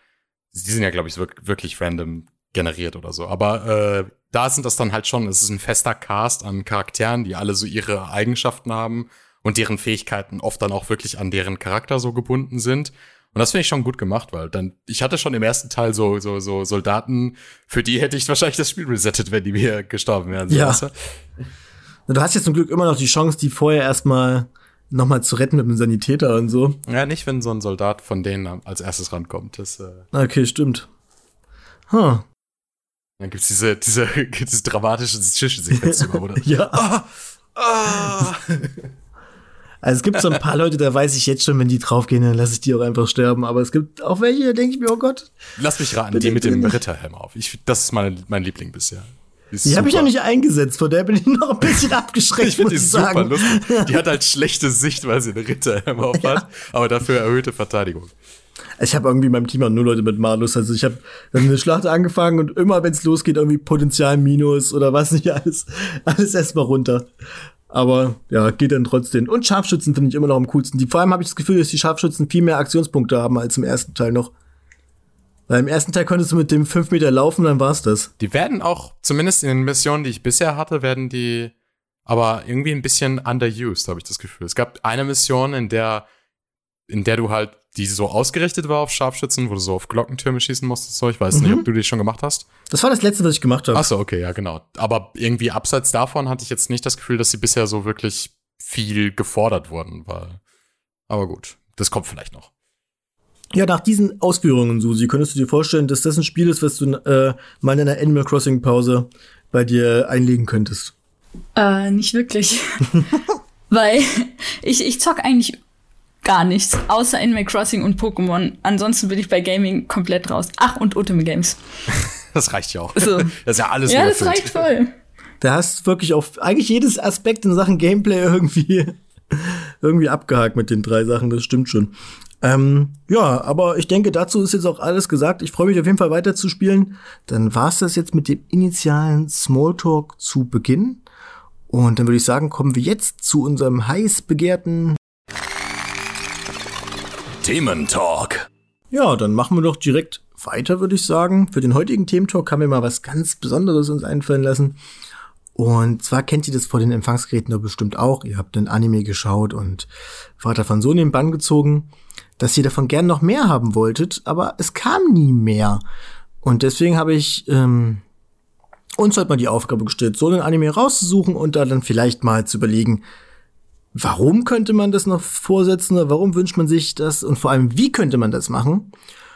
die sind ja, glaube ich, wirklich random generiert oder so. Aber äh, da sind das dann halt schon, es ist ein fester Cast an Charakteren, die alle so ihre Eigenschaften haben und deren Fähigkeiten oft dann auch wirklich an deren Charakter so gebunden sind. Und das finde ich schon gut gemacht, weil dann, ich hatte schon im ersten Teil so, so, so Soldaten, für die hätte ich wahrscheinlich das Spiel resettet, wenn die mir gestorben wären. So, Ja. weißt du? Du hast jetzt zum Glück immer noch die Chance, die vorher erstmal noch mal zu retten mit einem Sanitäter und so. ja, nicht, wenn so ein Soldat von denen als erstes rankommt. Das, äh, Okay, stimmt. Huh. dann gibt's diese, diese, diese dramatische Zwischensequenz immer, oder? Ja. Ah, ah. Also es gibt so ein paar Leute, da weiß ich jetzt schon, wenn die draufgehen, dann lasse ich die auch einfach sterben. Aber es gibt auch welche, da denke ich mir, oh Gott, Lass mich raten, die mit dem. Ritterhelm auf. Ich, das ist mein, mein Liebling bisher. Die, die habe ich ja nicht eingesetzt. Vor der bin ich noch ein bisschen abgeschreckt, Ich finde die super sagen. lustig. Die hat halt schlechte Sicht, weil sie eine Ritterhelm auf hat, aber dafür erhöhte Verteidigung. Ich habe irgendwie in meinem Team auch nur Leute mit Malus. Also ich habe eine Schlacht angefangen und immer, wenn es losgeht, irgendwie Potenzial Minus oder was nicht alles, alles erstmal runter. Aber ja, geht dann trotzdem. Und Scharfschützen finde ich immer noch am coolsten. Die, vor allem habe ich das Gefühl, dass die Scharfschützen viel mehr Aktionspunkte haben als im ersten Teil noch. Weil im ersten Teil konntest du mit dem 5 Meter laufen, dann war's das. Die werden auch, zumindest in den Missionen, die ich bisher hatte, werden die aber irgendwie ein bisschen underused, habe ich das Gefühl. Es gab eine Mission, in der, in der du halt, die so ausgerichtet war auf Scharfschützen, wo du so auf Glockentürme schießen musstest. So, ich weiß nicht, ob du die schon gemacht hast. Das war das letzte, was ich gemacht habe. Ach so, okay, ja, genau. Aber irgendwie abseits davon hatte ich jetzt nicht das Gefühl, dass sie bisher so wirklich viel gefordert wurden, weil. Aber gut, das kommt vielleicht noch. Ja, nach diesen Ausführungen, Susi, könntest du dir vorstellen, dass das ein Spiel ist, was du äh, mal in einer Animal Crossing Pause bei dir einlegen könntest? Äh, nicht wirklich. Weil ich, ich zock eigentlich gar nichts, außer Animal Crossing und Pokémon. Ansonsten bin ich bei Gaming komplett raus. Ach, und Ultimate Games. Das reicht ja auch. So. Das ist ja alles ja, das überfüllt. reicht voll. Da hast du wirklich auf eigentlich jedes Aspekt in Sachen Gameplay irgendwie, irgendwie abgehakt mit den drei Sachen, das stimmt schon. Ähm, ja, aber ich denke, dazu ist jetzt auch alles gesagt. Ich freue mich auf jeden Fall weiter zu spielen. Dann war's das jetzt mit dem initialen Smalltalk zu Beginn. Und dann würde ich sagen, kommen wir jetzt zu unserem heiß begehrten. Thementalk. Ja, dann machen wir doch direkt weiter, würde ich sagen. Für den heutigen Thementalk haben wir mal was ganz Besonderes uns einfallen lassen. Und zwar kennt ihr das vor den Empfangsgeräten doch bestimmt auch. Ihr habt einen Anime geschaut und Vater von Sohn in den Bann gezogen, dass ihr davon gern noch mehr haben wolltet, aber es kam nie mehr. Und deswegen habe ich ähm, uns heute mal die Aufgabe gestellt, so einen Anime rauszusuchen und da dann vielleicht mal zu überlegen, warum könnte man das noch vorsetzen oder warum wünscht man sich das und vor allem, wie könnte man das machen?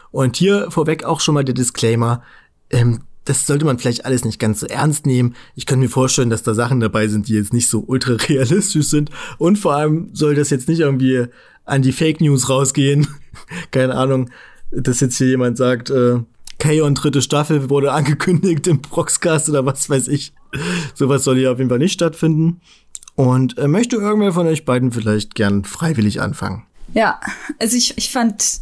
Und hier vorweg auch schon mal der Disclaimer, ähm, das sollte man vielleicht alles nicht ganz so ernst nehmen. Ich kann mir vorstellen, dass da Sachen dabei sind, die jetzt nicht so ultra realistisch sind. Und vor allem soll das jetzt nicht irgendwie an die Fake News rausgehen. Keine Ahnung, dass jetzt hier jemand sagt, äh, K.O. dritte Staffel wurde angekündigt im Proxcast oder was weiß ich. Sowas soll hier auf jeden Fall nicht stattfinden. Und äh, möchte irgendwer von euch beiden vielleicht gern freiwillig anfangen? Ja, also ich, ich fand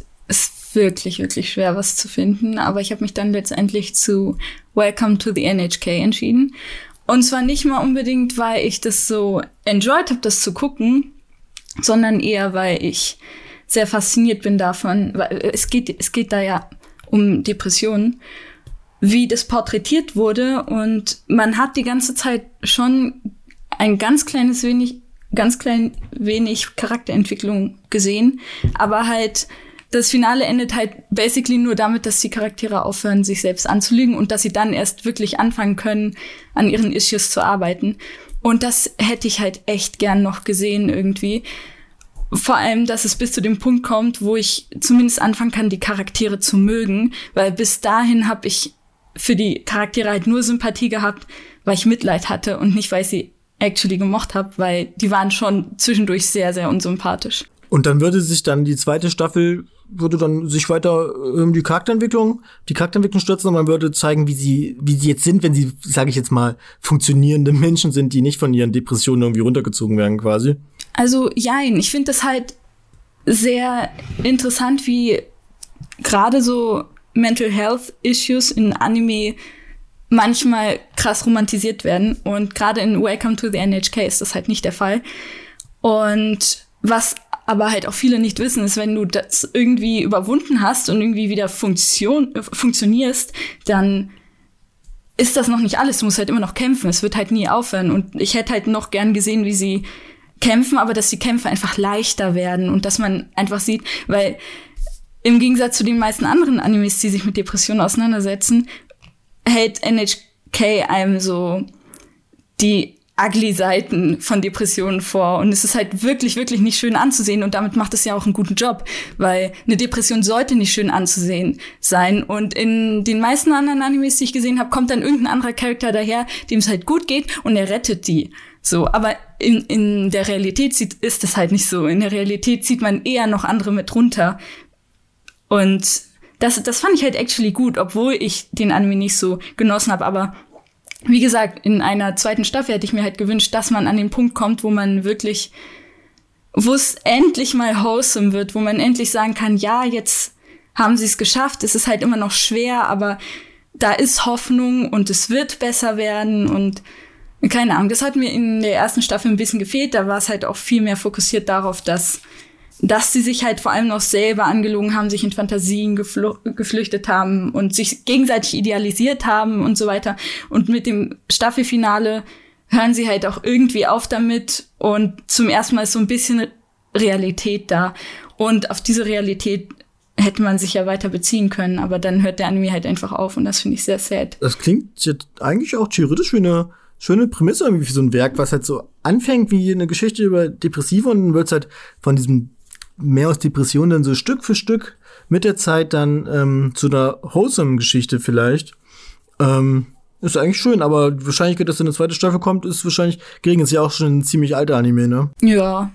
wirklich, wirklich schwer, was zu finden, aber ich habe mich dann letztendlich zu Welcome to the NHK entschieden. Und zwar nicht mal unbedingt, weil ich das so enjoyed habe, das zu gucken, sondern eher, weil ich sehr fasziniert bin davon, weil es geht, es geht da ja um Depressionen, wie das porträtiert wurde und man hat die ganze Zeit schon ein ganz kleines wenig, ganz klein wenig Charakterentwicklung gesehen, aber halt das Finale endet halt basically nur damit, dass die Charaktere aufhören, sich selbst anzulügen und dass sie dann erst wirklich anfangen können, an ihren Issues zu arbeiten. Und das hätte ich halt echt gern noch gesehen irgendwie. Vor allem, dass es bis zu dem Punkt kommt, wo ich zumindest anfangen kann, die Charaktere zu mögen, weil bis dahin habe ich für die Charaktere halt nur Sympathie gehabt, weil ich Mitleid hatte und nicht, weil ich sie actually gemocht habe, weil die waren schon zwischendurch sehr, sehr unsympathisch. Und dann würde sich dann die zweite Staffel würde dann sich weiter um die Charakterentwicklung, die Charakterentwicklung stürzen und man würde zeigen, wie sie, wie sie jetzt sind, wenn sie, sage ich jetzt mal, funktionierende Menschen sind, die nicht von ihren Depressionen irgendwie runtergezogen werden, quasi. Also, jein, ich finde das halt sehr interessant, wie gerade so Mental Health Issues in Anime manchmal krass romantisiert werden. Und gerade in Welcome to the NHK ist das halt nicht der Fall. Und was aber halt auch viele nicht wissen, ist, wenn du das irgendwie überwunden hast und irgendwie wieder Funktion, äh, funktionierst, dann ist das noch nicht alles. Du musst halt immer noch kämpfen. Es wird halt nie aufhören. Und ich hätte halt noch gern gesehen, wie sie kämpfen, aber dass die Kämpfe einfach leichter werden und dass man einfach sieht, weil im Gegensatz zu den meisten anderen Animes, die sich mit Depressionen auseinandersetzen, hält NHK einem so die ugly Seiten von Depressionen vor. Und es ist halt wirklich, wirklich nicht schön anzusehen. Und damit macht es ja auch einen guten Job, weil eine Depression sollte nicht schön anzusehen sein. Und in den meisten anderen Animes, die ich gesehen habe, kommt dann irgendein anderer Charakter daher, dem es halt gut geht und er rettet die. So, aber in, in der Realität sieht, ist es halt nicht so. In der Realität zieht man eher noch andere mit runter. Und das, das fand ich halt actually gut, obwohl ich den Anime nicht so genossen habe. Aber wie gesagt, in einer zweiten Staffel hätte ich mir halt gewünscht, dass man an den Punkt kommt, wo man wirklich, wo es endlich mal wholesome wird, wo man endlich sagen kann, ja, jetzt haben sie es geschafft. Es ist halt immer noch schwer, aber da ist Hoffnung und es wird besser werden und keine Ahnung. Das hat mir in der ersten Staffel ein bisschen gefehlt. Da war es halt auch viel mehr fokussiert darauf, dass dass sie sich halt vor allem noch selber angelogen haben, sich in Fantasien geflüchtet haben und sich gegenseitig idealisiert haben und so weiter. Und mit dem Staffelfinale hören sie halt auch irgendwie auf damit und zum ersten Mal ist so ein bisschen Realität da. Und auf diese Realität hätte man sich ja weiter beziehen können, aber dann hört der Anime halt einfach auf und das finde ich sehr sad. Das klingt jetzt eigentlich auch theoretisch wie eine schöne Prämisse irgendwie für so ein Werk, was halt so anfängt wie eine Geschichte über Depressive und dann wird halt von diesem mehr aus Depressionen dann so Stück für Stück mit der Zeit dann ähm, zu einer wholesome Geschichte vielleicht. Ähm, ist eigentlich schön, aber die Wahrscheinlichkeit, dass eine zweite Staffel kommt, ist wahrscheinlich gering. Ist ja auch schon ein ziemlich alter Anime, ne? Ja.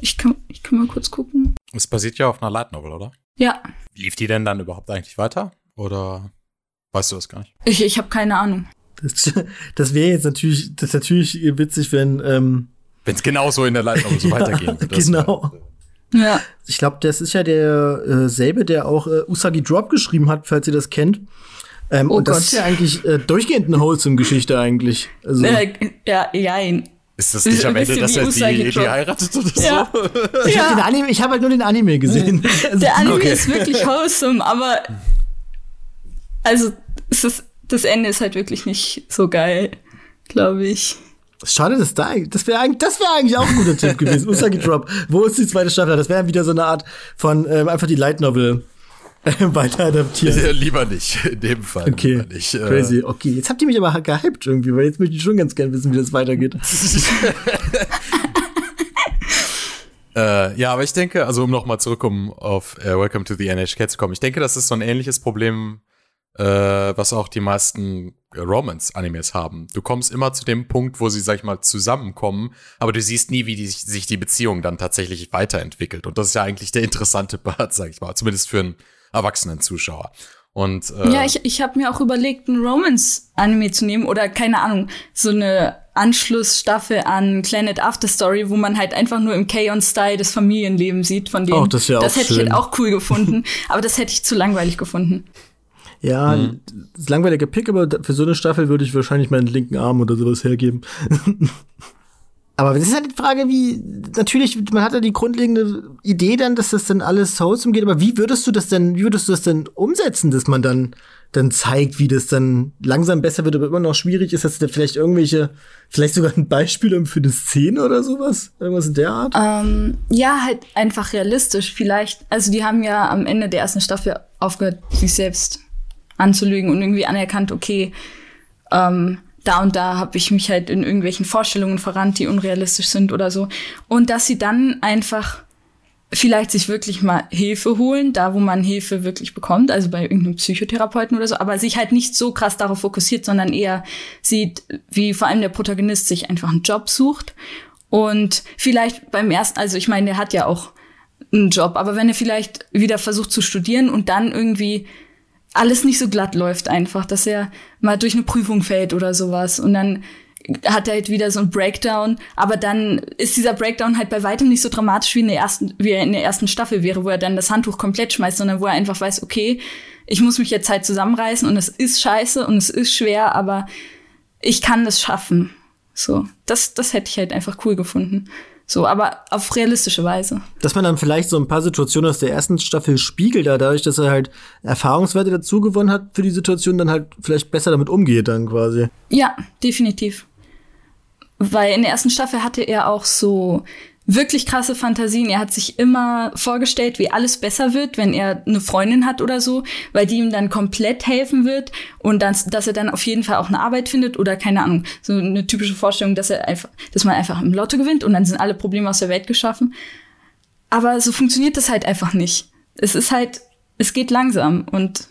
Ich kann, ich kann mal kurz gucken. Es basiert ja auf einer Light Novel, oder? Ja. Lief die denn dann überhaupt eigentlich weiter? Oder weißt du das gar nicht? Ich, ich habe keine Ahnung. Das, das wäre jetzt natürlich, das ist natürlich witzig, wenn ähm, wenn es genauso in der Light Novel so ja, weitergehen. Genau. Wär, ja. Ich glaube, das ist ja derselbe, äh, der auch äh, Usagi Drop geschrieben hat, falls ihr das kennt. Ähm, oh und das Gott. ist ja eigentlich äh, durchgehend eine Wholesome-Geschichte eigentlich. Also. Äh, ja, jein. Ist das nicht am Ende, dass er die, die heiratet oder ja. so? Ich ja. habe hab halt nur den Anime gesehen. Der Anime okay. ist wirklich wholesome, aber also es ist, das Ende ist halt wirklich nicht so geil, glaube ich. Schade, dass da, das wäre eigentlich, das wäre eigentlich auch ein guter Tipp gewesen. Usagi Drop. Wo ist die zweite Staffel? Das wäre wieder so eine Art von ähm, einfach die Light Novel äh, weiter adaptieren. Ja, lieber nicht, in dem Fall. Okay. Nicht. Äh. Crazy. Okay, jetzt habt ihr mich aber gehypt irgendwie, weil jetzt möchte ich schon ganz gerne wissen, wie das weitergeht. äh, ja, aber ich denke, also um nochmal zurück um auf äh, Welcome to the NHK zu kommen, ich denke, das ist so ein ähnliches Problem, äh, was auch die meisten Romance-Animes haben. Du kommst immer zu dem Punkt, wo sie, sag ich mal, zusammenkommen, aber du siehst nie, wie die, sich die Beziehung dann tatsächlich weiterentwickelt. Und das ist ja eigentlich der interessante Part, sag ich mal, zumindest für einen erwachsenen Zuschauer. Und, äh, ja, ich, ich habe mir auch überlegt, ein Romance-Anime zu nehmen oder keine Ahnung, so eine Anschlussstaffel an Planet After Story, wo man halt einfach nur im K-On-Style das Familienleben sieht von denen. Oh, das das hätte schön. ich halt auch cool gefunden, aber das hätte ich zu langweilig gefunden. Ja, mhm. das ist langweiliger Pick, aber für so eine Staffel würde ich wahrscheinlich meinen linken Arm oder sowas hergeben. aber das ist halt die Frage, wie, natürlich, man hat ja die grundlegende Idee dann, dass das dann alles Souls umgeht, aber wie würdest du das denn, wie würdest du das denn umsetzen, dass man dann, dann zeigt, wie das dann langsam besser wird, aber immer noch schwierig ist, dass da vielleicht irgendwelche, vielleicht sogar ein Beispiel für eine Szene oder sowas? Irgendwas in der Art? Ähm, ja, halt einfach realistisch. Vielleicht, also die haben ja am Ende der ersten Staffel aufgehört, sich selbst anzulügen und irgendwie anerkannt, okay, ähm, da und da habe ich mich halt in irgendwelchen Vorstellungen verrannt, die unrealistisch sind oder so. Und dass sie dann einfach vielleicht sich wirklich mal Hilfe holen, da wo man Hilfe wirklich bekommt, also bei irgendeinem Psychotherapeuten oder so, aber sich halt nicht so krass darauf fokussiert, sondern eher sieht, wie vor allem der Protagonist sich einfach einen Job sucht und vielleicht beim ersten, also ich meine, der hat ja auch einen Job, aber wenn er vielleicht wieder versucht zu studieren und dann irgendwie alles nicht so glatt läuft einfach, dass er mal durch eine Prüfung fällt oder sowas und dann hat er halt wieder so ein Breakdown, aber dann ist dieser Breakdown halt bei weitem nicht so dramatisch wie in der ersten, wie er in der ersten Staffel wäre, wo er dann das Handtuch komplett schmeißt, sondern wo er einfach weiß, okay, ich muss mich jetzt halt zusammenreißen und es ist scheiße und es ist schwer, aber ich kann das schaffen. So, das, das hätte ich halt einfach cool gefunden. So, aber auf realistische Weise. Dass man dann vielleicht so ein paar Situationen aus der ersten Staffel spiegelt, da dadurch, dass er halt Erfahrungswerte dazu gewonnen hat für die Situation, dann halt vielleicht besser damit umgeht dann quasi. Ja, definitiv. Weil in der ersten Staffel hatte er auch so wirklich krasse Fantasien. Er hat sich immer vorgestellt, wie alles besser wird, wenn er eine Freundin hat oder so, weil die ihm dann komplett helfen wird und dann, dass er dann auf jeden Fall auch eine Arbeit findet oder keine Ahnung, so eine typische Vorstellung, dass er einfach, dass man einfach im Lotto gewinnt und dann sind alle Probleme aus der Welt geschaffen. Aber so funktioniert das halt einfach nicht. Es ist halt, es geht langsam und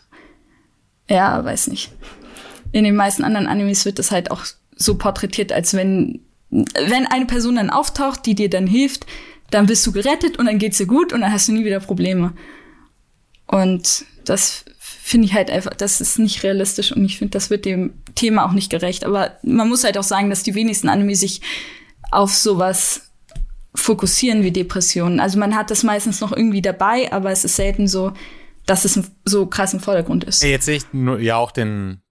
ja, weiß nicht. In den meisten anderen Animes wird das halt auch so porträtiert, als wenn wenn eine Person dann auftaucht, die dir dann hilft, dann bist du gerettet und dann geht's dir gut und dann hast du nie wieder Probleme. Und das finde ich halt einfach, das ist nicht realistisch und ich finde, das wird dem Thema auch nicht gerecht. Aber man muss halt auch sagen, dass die wenigsten Anime sich auf sowas fokussieren wie Depressionen. Also man hat das meistens noch irgendwie dabei, aber es ist selten so, dass es so krass im Vordergrund ist. Jetzt sehe ich ja auch den,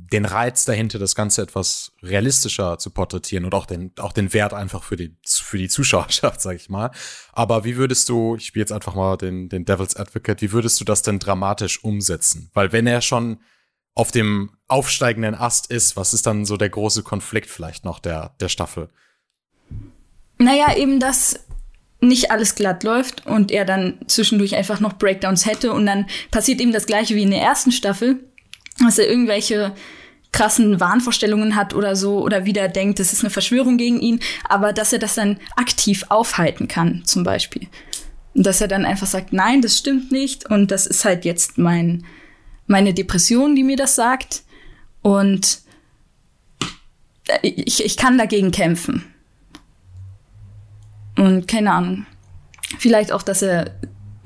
den Reiz dahinter, das Ganze etwas realistischer zu porträtieren und auch den, auch den Wert einfach für die, für die Zuschauerschaft, sag ich mal. Aber wie würdest du, ich spiele jetzt einfach mal den, den Devil's Advocate, wie würdest du das denn dramatisch umsetzen? Weil wenn er schon auf dem aufsteigenden Ast ist, was ist dann so der große Konflikt vielleicht noch der, der Staffel? Naja, eben, dass nicht alles glatt läuft und er dann zwischendurch einfach noch Breakdowns hätte und dann passiert ihm das gleiche wie in der ersten Staffel, dass er irgendwelche krassen Wahnvorstellungen hat oder so oder wieder denkt, es ist eine Verschwörung gegen ihn, aber dass er das dann aktiv aufhalten kann, zum Beispiel. Und dass er dann einfach sagt, nein, das stimmt nicht und das ist halt jetzt mein, meine Depression, die mir das sagt und ich, ich kann dagegen kämpfen. Und keine Ahnung. Vielleicht auch, dass er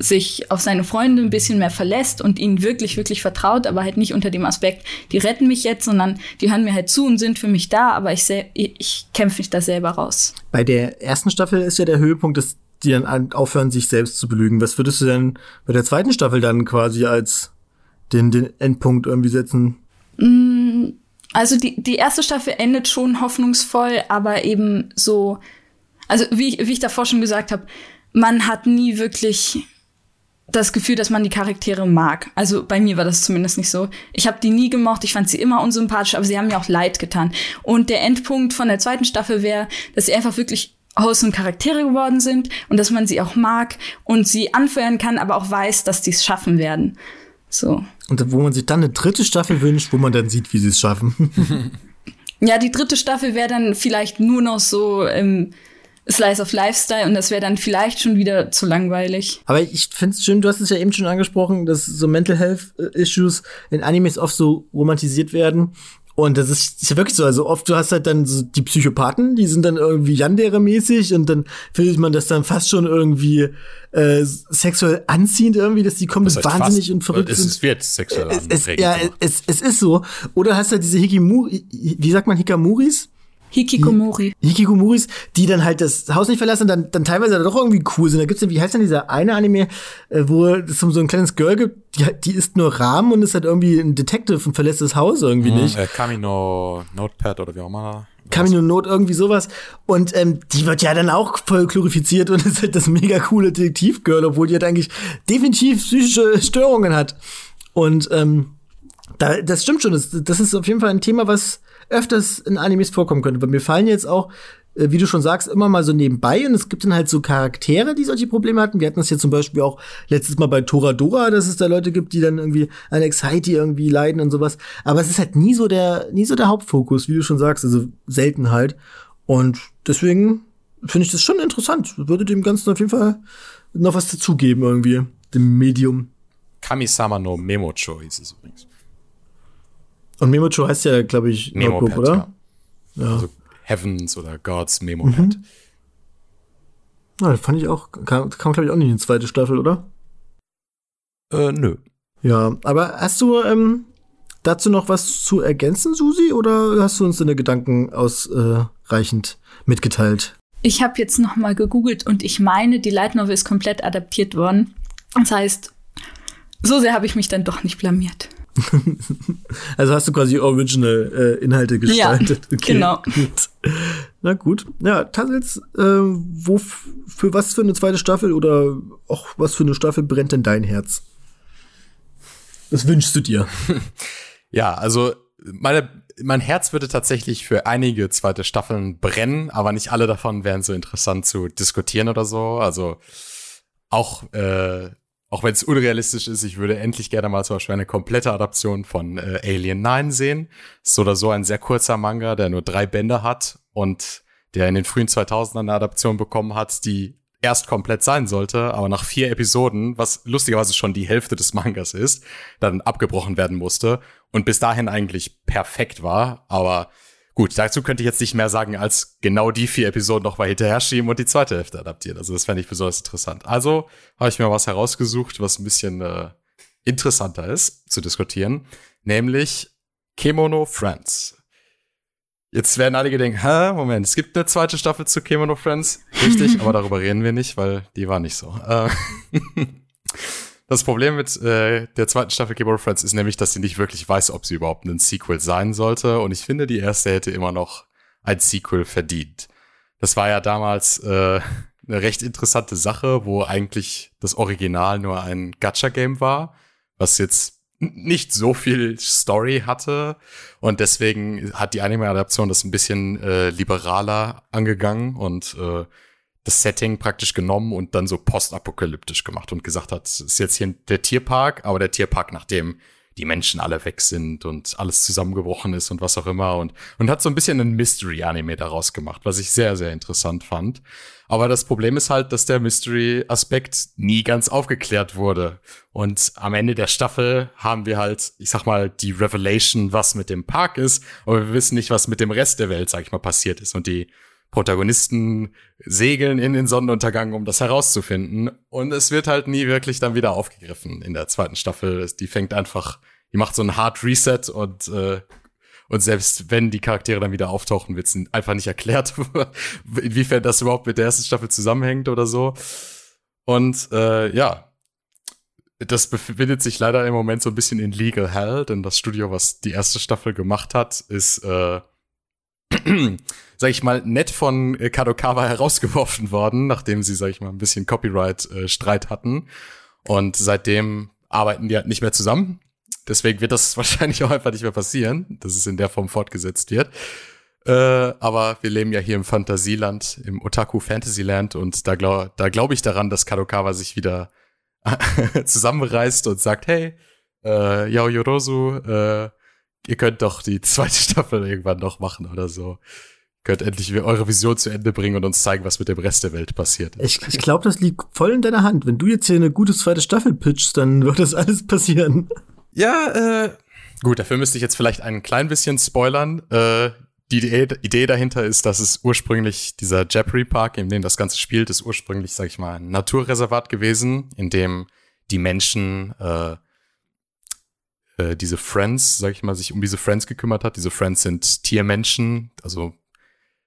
sich auf seine Freunde ein bisschen mehr verlässt und ihnen wirklich, wirklich vertraut, aber halt nicht unter dem Aspekt, die retten mich jetzt, sondern die hören mir halt zu und sind für mich da, aber ich, ich kämpfe mich da selber raus. Bei der ersten Staffel ist ja der Höhepunkt, dass die dann aufhören, sich selbst zu belügen. Was würdest du denn bei der zweiten Staffel dann quasi als den, den Endpunkt irgendwie setzen? Mm, also die, die erste Staffel endet schon hoffnungsvoll, aber eben so, also wie, wie ich davor schon gesagt habe, man hat nie wirklich das Gefühl, dass man die Charaktere mag. Also bei mir war das zumindest nicht so. Ich habe die nie gemocht, ich fand sie immer unsympathisch, aber sie haben mir auch leid getan. Und der Endpunkt von der zweiten Staffel wäre, dass sie einfach wirklich wholesome Charaktere geworden sind und dass man sie auch mag und sie anfeuern kann, aber auch weiß, dass die es schaffen werden. So. Und wo man sich dann eine dritte Staffel wünscht, wo man dann sieht, wie sie es schaffen. ja, die dritte Staffel wäre dann vielleicht nur noch so im Slice of Lifestyle und das wäre dann vielleicht schon wieder zu langweilig. Aber ich finde es schön, du hast es ja eben schon angesprochen, dass so Mental Health äh, Issues in Animes oft so romantisiert werden. Und das ist, ist ja wirklich so. Also oft du hast halt dann so die Psychopathen, die sind dann irgendwie Yandere-mäßig und dann findet man das dann fast schon irgendwie äh, sexuell anziehend irgendwie, dass die komplett wahnsinnig fast, und verrückt es sind. Es wird sexuell es, es, Ja, es, es ist so. Oder hast du halt diese Hikimuri, wie sagt man Hikamuris? Hikikomori. Hikikomoris, die dann halt das Haus nicht verlassen und dann, dann teilweise doch irgendwie cool sind. Da gibt's ja, wie heißt denn dieser eine Anime, äh, wo es so ein kleines Girl gibt, die, die ist nur Rahmen und ist halt irgendwie ein Detective und verlässt das Haus irgendwie mhm, nicht. Äh, Camino Notepad oder wie auch immer. Camino Note, irgendwie sowas. Und ähm, die wird ja dann auch voll glorifiziert und ist halt das mega coole Detektivgirl, obwohl die halt eigentlich definitiv psychische Störungen hat. Und ähm, da, das stimmt schon. Das, das ist auf jeden Fall ein Thema, was öfters in Animes vorkommen könnte. Weil mir fallen jetzt auch, äh, wie du schon sagst, immer mal so nebenbei und es gibt dann halt so Charaktere, die solche Probleme hatten. Wir hatten das hier zum Beispiel auch letztes Mal bei Toradora, dass es da Leute gibt, die dann irgendwie an Anxiety irgendwie leiden und sowas. Aber es ist halt nie so der, nie so der Hauptfokus, wie du schon sagst, also selten halt. Und deswegen finde ich das schon interessant. Würde dem Ganzen auf jeden Fall noch was dazugeben irgendwie, dem Medium. Kamisama no Memocho hieß es übrigens. Und Memocho heißt ja, glaube ich, Memo Notebook, oder? Ja. ja. Also Heavens oder Gods Memo mhm. Pad. Ja, fand ich auch, kam, kam glaube ich, auch nicht in die zweite Staffel, oder? Äh, nö. Ja, aber hast du ähm, dazu noch was zu ergänzen, Susi, oder hast du uns deine Gedanken ausreichend mitgeteilt? Ich habe jetzt noch mal gegoogelt und ich meine, die Light Novel ist komplett adaptiert worden. Das heißt, so sehr habe ich mich dann doch nicht blamiert. also hast du quasi Original äh, Inhalte gestaltet. Ja, okay, genau. Gut. Na gut. Ja, Tassels, äh, wo für was für eine zweite Staffel oder auch was für eine Staffel brennt denn dein Herz? Was wünschst du dir? Ja, also meine mein Herz würde tatsächlich für einige zweite Staffeln brennen, aber nicht alle davon wären so interessant zu diskutieren oder so. Also auch, äh, auch wenn es unrealistisch ist, ich würde endlich gerne mal zum Beispiel eine komplette Adaption von äh, Alien 9 sehen. So oder so ein sehr kurzer Manga, der nur drei Bände hat und der in den frühen 2000ern eine Adaption bekommen hat, die erst komplett sein sollte, aber nach vier Episoden, was lustigerweise schon die Hälfte des Mangas ist, dann abgebrochen werden musste und bis dahin eigentlich perfekt war. Aber gut, dazu könnte ich jetzt nicht mehr sagen, als genau die vier Episoden noch mal hinterher schieben und die zweite Hälfte adaptieren. Also das fände ich besonders interessant. Also habe ich mir was herausgesucht, was ein bisschen äh, interessanter ist zu diskutieren, nämlich Kemono Friends. Jetzt werden einige denken, hä, Moment, es gibt eine zweite Staffel zu Kemono Friends. Richtig, aber darüber reden wir nicht, weil die war nicht so. Äh, das Problem mit äh, der zweiten Staffel Kemono Friends ist nämlich, dass sie nicht wirklich weiß, ob sie überhaupt ein Sequel sein sollte. Und ich finde, die erste hätte immer noch ein Sequel verdient. Das war ja damals äh, eine recht interessante Sache, wo eigentlich das Original nur ein Gacha-Game war, was jetzt nicht so viel Story hatte und deswegen hat die Anime-Adaption das ein bisschen äh, liberaler angegangen und äh, das Setting praktisch genommen und dann so postapokalyptisch gemacht und gesagt hat, es ist jetzt hier der Tierpark, aber der Tierpark, nachdem die Menschen alle weg sind und alles zusammengebrochen ist und was auch immer und, und hat so ein bisschen ein Mystery-Anime daraus gemacht, was ich sehr, sehr interessant fand. Aber das Problem ist halt, dass der Mystery-Aspekt nie ganz aufgeklärt wurde. Und am Ende der Staffel haben wir halt, ich sag mal, die Revelation, was mit dem Park ist, aber wir wissen nicht, was mit dem Rest der Welt, sag ich mal, passiert ist. Und die Protagonisten segeln in den Sonnenuntergang, um das herauszufinden. Und es wird halt nie wirklich dann wieder aufgegriffen in der zweiten Staffel. Die fängt einfach, die macht so ein Hard Reset und äh, und selbst wenn die Charaktere dann wieder auftauchen, wird es einfach nicht erklärt, inwiefern das überhaupt mit der ersten Staffel zusammenhängt oder so. Und äh, ja, das befindet sich leider im Moment so ein bisschen in Legal Hell, denn das Studio, was die erste Staffel gemacht hat, ist äh, sag ich mal, nett von äh, Kadokawa herausgeworfen worden, nachdem sie, sag ich mal, ein bisschen Copyright-Streit äh, hatten. Und seitdem arbeiten die halt nicht mehr zusammen. Deswegen wird das wahrscheinlich auch einfach nicht mehr passieren, dass es in der Form fortgesetzt wird. Äh, aber wir leben ja hier im Fantasieland, im Otaku Fantasyland und da glaube da glaub ich daran, dass Kadokawa sich wieder zusammenreißt und sagt, hey, äh, Yao Yorosu, äh, ihr könnt doch die zweite Staffel irgendwann noch machen oder so. Könnt endlich eure Vision zu Ende bringen und uns zeigen, was mit dem Rest der Welt passiert. Ich, ich glaube, das liegt voll in deiner Hand. Wenn du jetzt hier eine gute zweite Staffel pitchst, dann wird das alles passieren. Ja, äh, gut, dafür müsste ich jetzt vielleicht ein klein bisschen spoilern. Äh, die Idee, Idee dahinter ist, dass es ursprünglich dieser Jeopardy Park, in dem das Ganze spielt, ist ursprünglich, sag ich mal, ein Naturreservat gewesen, in dem die Menschen äh, äh, diese Friends, sag ich mal, sich um diese Friends gekümmert hat. Diese Friends sind Tiermenschen, also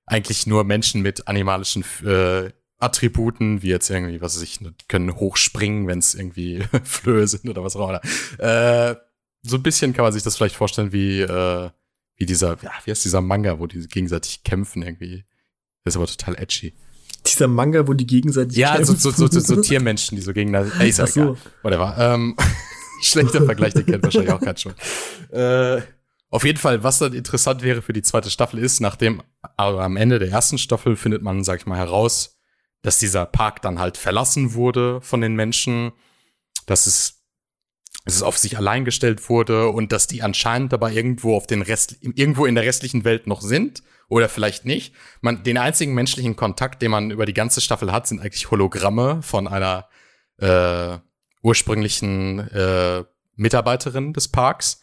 eigentlich nur Menschen mit animalischen äh, Attributen, wie jetzt irgendwie, was weiß ich, können hochspringen, wenn es irgendwie Flöhe sind oder was auch immer. Äh, so ein bisschen kann man sich das vielleicht vorstellen wie, äh, wie dieser, ja, wie heißt dieser Manga, wo die gegenseitig kämpfen irgendwie. Das ist aber total edgy. Dieser Manga, wo die gegenseitig ja, kämpfen? Ja, so, so, so, so, Tiermenschen, die so gegeneinander, ey, ist ja so. Whatever. Ähm, schlechter Vergleich, den kennt wahrscheinlich auch kein schon. Äh, auf jeden Fall, was dann interessant wäre für die zweite Staffel ist, nachdem aber am Ende der ersten Staffel findet man, sag ich mal, heraus, dass dieser Park dann halt verlassen wurde von den Menschen, dass es, dass es auf sich allein gestellt wurde und dass die anscheinend dabei irgendwo auf den Rest, irgendwo in der restlichen Welt noch sind oder vielleicht nicht. Man, den einzigen menschlichen Kontakt, den man über die ganze Staffel hat, sind eigentlich Hologramme von einer äh, ursprünglichen äh, Mitarbeiterin des Parks.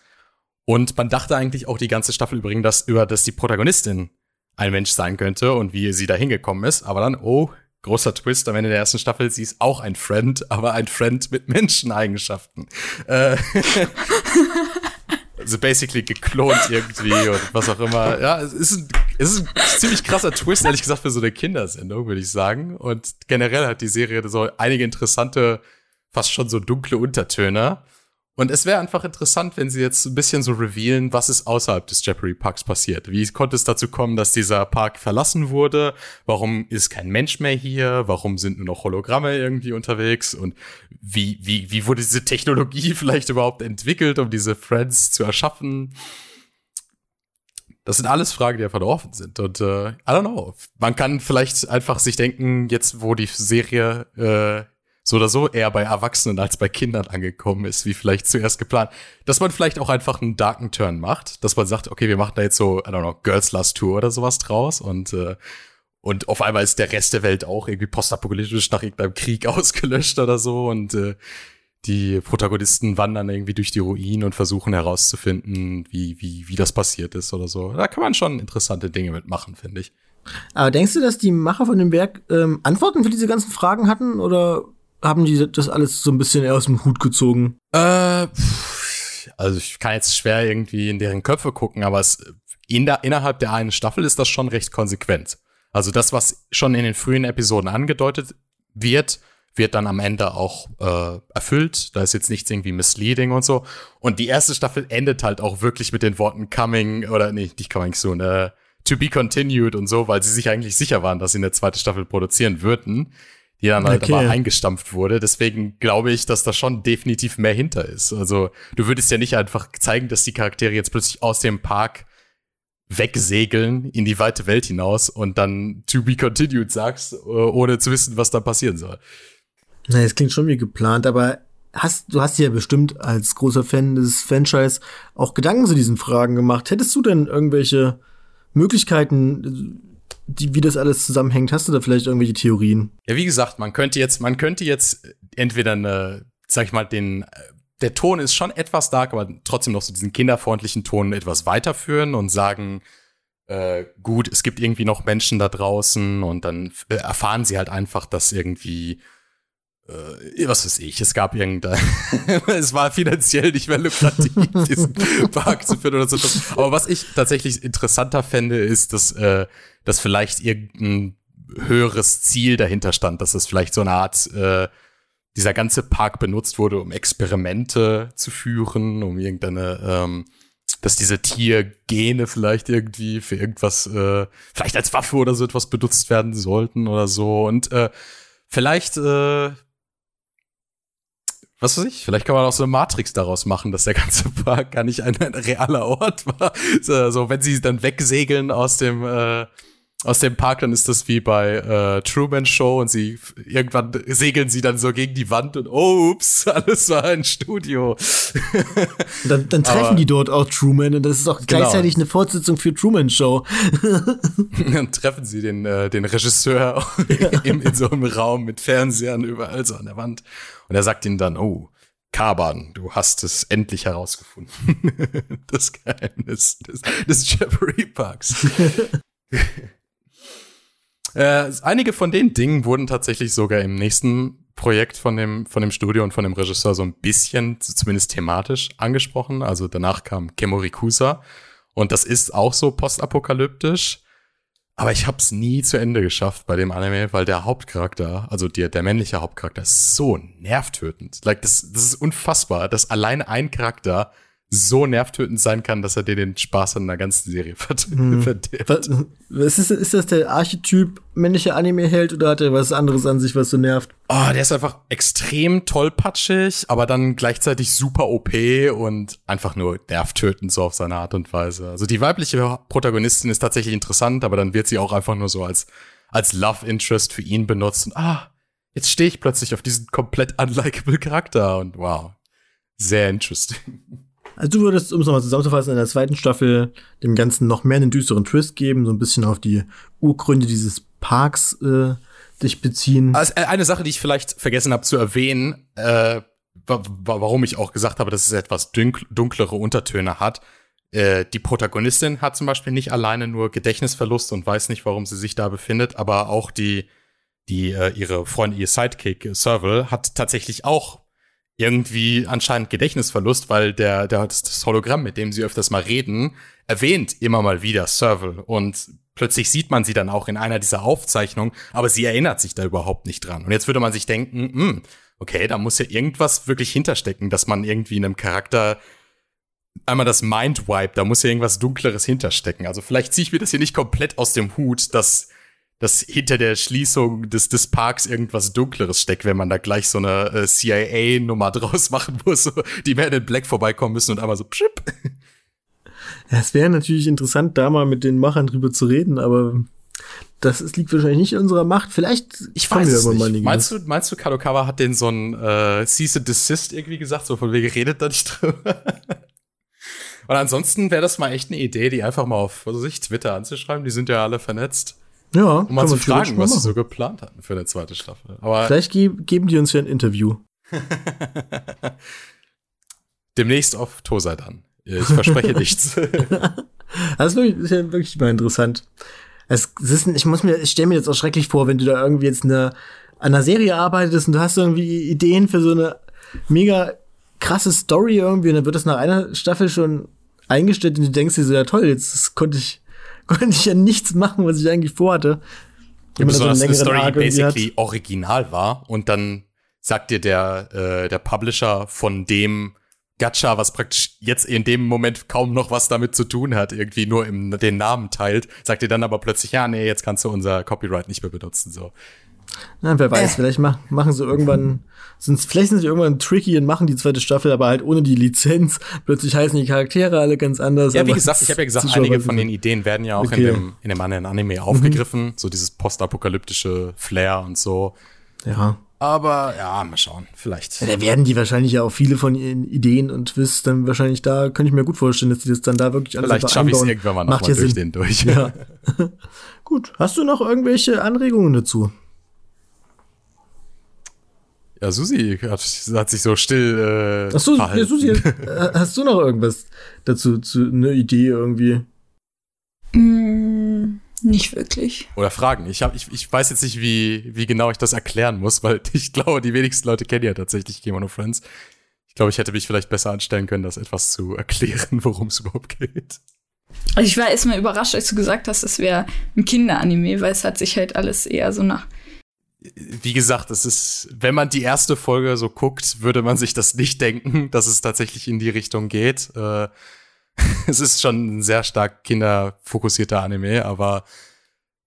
Und man dachte eigentlich auch die ganze Staffel übrigens, dass über dass die Protagonistin ein Mensch sein könnte und wie sie da hingekommen ist. Aber dann, oh, großer Twist am Ende der ersten Staffel, sie ist auch ein Friend, aber ein Friend mit Menscheneigenschaften. Äh, also basically geklont irgendwie und was auch immer. Ja, es ist ein, es ist ein ziemlich krasser Twist, ehrlich gesagt, für so eine Kindersendung, würde ich sagen. Und generell hat die Serie so einige interessante, fast schon so dunkle Untertöne. Und es wäre einfach interessant, wenn sie jetzt ein bisschen so revealen, was ist außerhalb des Jeopardy Parks passiert. Wie konnte es dazu kommen, dass dieser Park verlassen wurde? Warum ist kein Mensch mehr hier? Warum sind nur noch Hologramme irgendwie unterwegs? Und wie, wie, wie wurde diese Technologie vielleicht überhaupt entwickelt, um diese Friends zu erschaffen? Das sind alles Fragen, die einfach noch offen sind. Und äh, I don't know. Man kann vielleicht einfach sich denken, jetzt wo die Serie äh, so oder so eher bei Erwachsenen als bei Kindern angekommen ist, wie vielleicht zuerst geplant, dass man vielleicht auch einfach einen darken Turn macht, dass man sagt, okay, wir machen da jetzt so, I don't know, Girls Last Tour oder sowas draus und äh, und auf einmal ist der Rest der Welt auch irgendwie postapokalyptisch nach irgendeinem Krieg ausgelöscht oder so und äh, die Protagonisten wandern irgendwie durch die Ruinen und versuchen herauszufinden, wie, wie, wie das passiert ist oder so. Da kann man schon interessante Dinge mitmachen, finde ich. Aber denkst du, dass die Macher von dem Werk ähm, Antworten für diese ganzen Fragen hatten oder haben die das alles so ein bisschen aus dem Hut gezogen? Äh, also ich kann jetzt schwer irgendwie in deren Köpfe gucken, aber es, in der, innerhalb der einen Staffel ist das schon recht konsequent. Also das, was schon in den frühen Episoden angedeutet wird, wird dann am Ende auch äh, erfüllt. Da ist jetzt nichts irgendwie misleading und so. Und die erste Staffel endet halt auch wirklich mit den Worten coming oder nee, nicht coming soon, äh, to be continued und so, weil sie sich eigentlich sicher waren, dass sie eine zweite Staffel produzieren würden, die dann halt okay. aber eingestampft wurde. Deswegen glaube ich, dass da schon definitiv mehr hinter ist. Also du würdest ja nicht einfach zeigen, dass die Charaktere jetzt plötzlich aus dem Park wegsegeln in die weite Welt hinaus und dann to be continued sagst, äh, ohne zu wissen, was da passieren soll. Na, es klingt schon wie geplant, aber hast, du hast dir ja bestimmt als großer Fan des Franchise auch Gedanken zu diesen Fragen gemacht. Hättest du denn irgendwelche Möglichkeiten, die, wie das alles zusammenhängt? Hast du da vielleicht irgendwelche Theorien? Ja, wie gesagt, man könnte jetzt, man könnte jetzt entweder eine, sag ich mal, den, der Ton ist schon etwas dark, aber trotzdem noch so diesen kinderfreundlichen Ton etwas weiterführen und sagen, äh, gut, es gibt irgendwie noch Menschen da draußen und dann erfahren sie halt einfach, dass irgendwie äh, was weiß ich, es gab irgendein, es war finanziell nicht mehr lukrativ, diesen Park zu führen oder so. Aber was ich tatsächlich interessanter fände, ist, dass, äh, dass vielleicht irgendein höheres Ziel dahinter stand, dass es vielleicht so eine Art, äh, dieser ganze Park benutzt wurde, um Experimente zu führen, um irgendeine, ähm, dass diese Tiergene vielleicht irgendwie für irgendwas, äh, vielleicht als Waffe oder so etwas benutzt werden sollten oder so. Und äh, vielleicht äh, was weiß ich, vielleicht kann man auch so eine Matrix daraus machen, dass der ganze Park gar nicht ein, ein realer Ort war. So, so, wenn sie dann wegsegeln aus dem äh, aus dem Park, dann ist das wie bei äh, Truman Show und sie irgendwann segeln sie dann so gegen die Wand und oh, ups, alles war ein Studio. dann, dann treffen Aber, die dort auch Truman und das ist auch genau. gleichzeitig eine Fortsetzung für Truman Show. dann treffen sie den, äh, den Regisseur ja. in, in so einem Raum mit Fernsehern überall so an der Wand und er sagt ihnen dann, oh, Kaban, du hast es endlich herausgefunden. das Geheimnis des, des Jeffrey Parks. Äh, einige von den Dingen wurden tatsächlich sogar im nächsten Projekt von dem, von dem Studio und von dem Regisseur so ein bisschen, zumindest thematisch, angesprochen. Also danach kam Kemorikusa. Und das ist auch so postapokalyptisch. Aber ich hab's nie zu Ende geschafft bei dem Anime, weil der Hauptcharakter, also der, der männliche Hauptcharakter, ist so nervtötend. Like, das, das ist unfassbar, dass alleine ein Charakter so nervtötend sein kann, dass er dir den Spaß an der ganzen Serie hm. verdirbt. Was ist, ist das der Archetyp männliche Anime-Held oder hat er was anderes an sich, was so nervt? Oh, der ist einfach extrem tollpatschig, aber dann gleichzeitig super OP und einfach nur nervtötend so auf seine Art und Weise. Also die weibliche Protagonistin ist tatsächlich interessant, aber dann wird sie auch einfach nur so als, als Love Interest für ihn benutzt und ah, jetzt stehe ich plötzlich auf diesen komplett unlikable Charakter und wow, sehr interesting. Also du würdest, um es nochmal zusammenzufassen, in der zweiten Staffel dem Ganzen noch mehr einen düsteren Twist geben, so ein bisschen auf die Urgründe dieses Parks äh, dich beziehen. Also äh, eine Sache, die ich vielleicht vergessen habe zu erwähnen, äh, warum ich auch gesagt habe, dass es etwas dunklere Untertöne hat. Äh, die Protagonistin hat zum Beispiel nicht alleine nur Gedächtnisverlust und weiß nicht, warum sie sich da befindet, aber auch die, die äh, ihre Freundin, ihr Sidekick Serval, hat tatsächlich auch irgendwie anscheinend Gedächtnisverlust, weil der, der das Hologramm, mit dem sie öfters mal reden, erwähnt immer mal wieder Serval und plötzlich sieht man sie dann auch in einer dieser Aufzeichnungen, aber sie erinnert sich da überhaupt nicht dran. Und jetzt würde man sich denken, hm, okay, da muss ja irgendwas wirklich hinterstecken, dass man irgendwie in einem Charakter einmal das Mindwipe, da muss ja irgendwas Dunkleres hinterstecken. Also vielleicht ziehe ich mir das hier nicht komplett aus dem Hut, dass dass hinter der Schließung des, des Parks irgendwas Dunkleres steckt, wenn man da gleich so eine äh, CIA-Nummer draus machen muss, so, die werden in Black vorbeikommen müssen und einmal so pschip. Ja, es wäre natürlich interessant, da mal mit den Machern drüber zu reden, aber das ist, liegt wahrscheinlich nicht in unserer Macht. Vielleicht ich weiß es nicht. Meinst du, meinst du, Kadokawa hat den so ein äh, Cease and Desist irgendwie gesagt, so von wegen redet da nicht drüber? Und ansonsten wäre das mal echt eine Idee, die einfach mal auf, was weiß ich, Twitter anzuschreiben. Die sind ja alle vernetzt. Ja. Um mal zu fragen, was sie so geplant hatten für eine zweite Staffel. Aber Vielleicht ge geben die uns ja ein Interview. Demnächst auf Tosa dann. Ich verspreche nichts. das ist ja wirklich mal interessant. Es, es ist, ich muss mir, ich stelle mir jetzt auch schrecklich vor, wenn du da irgendwie jetzt eine, an einer Serie arbeitest und du hast irgendwie Ideen für so eine mega krasse Story irgendwie und dann wird das nach einer Staffel schon eingestellt und du denkst dir so, ja toll, jetzt konnte ich, konnte ich ja nichts machen, was ich eigentlich vorhatte. Ja, besonders so eine Story, die basically hat. original war und dann sagt dir der, äh, der Publisher von dem Gacha, was praktisch jetzt in dem Moment kaum noch was damit zu tun hat, irgendwie nur im, den Namen teilt, sagt dir dann aber plötzlich, ja, nee, jetzt kannst du unser Copyright nicht mehr benutzen, so. Na, wer weiß, äh. vielleicht mach, machen sie irgendwann, sind, vielleicht sind sie irgendwann tricky und machen die zweite Staffel, aber halt ohne die Lizenz. Plötzlich heißen die Charaktere alle ganz anders. Ja, wie gesagt, ich habe ja gesagt, einige von den Ideen werden ja auch okay. in, dem, in dem anderen Anime aufgegriffen. Mhm. So dieses postapokalyptische Flair und so. Ja. Aber ja, mal schauen, vielleicht. Ja, da werden die wahrscheinlich ja auch viele von ihren Ideen und Twists dann wahrscheinlich da, könnte ich mir gut vorstellen, dass die das dann da wirklich alles Vielleicht schaffe ich es irgendwann mal nochmal durch Sinn. den durch. Ja. gut. Hast du noch irgendwelche Anregungen dazu? Ja, Susi hat, hat sich so still äh, Ach so, ja, Susi, äh, hast du noch irgendwas dazu, zu, eine Idee irgendwie? Mm, nicht wirklich. Oder Fragen. Ich, hab, ich, ich weiß jetzt nicht, wie, wie genau ich das erklären muss, weil ich glaube, die wenigsten Leute kennen ja tatsächlich Game of Friends. Ich glaube, ich hätte mich vielleicht besser anstellen können, das etwas zu erklären, worum es überhaupt geht. Also ich war erstmal überrascht, als du gesagt hast, es wäre ein Kinderanime, weil es hat sich halt alles eher so nach wie gesagt, es ist, wenn man die erste Folge so guckt, würde man sich das nicht denken, dass es tatsächlich in die Richtung geht. Äh, es ist schon ein sehr stark kinderfokussierter Anime, aber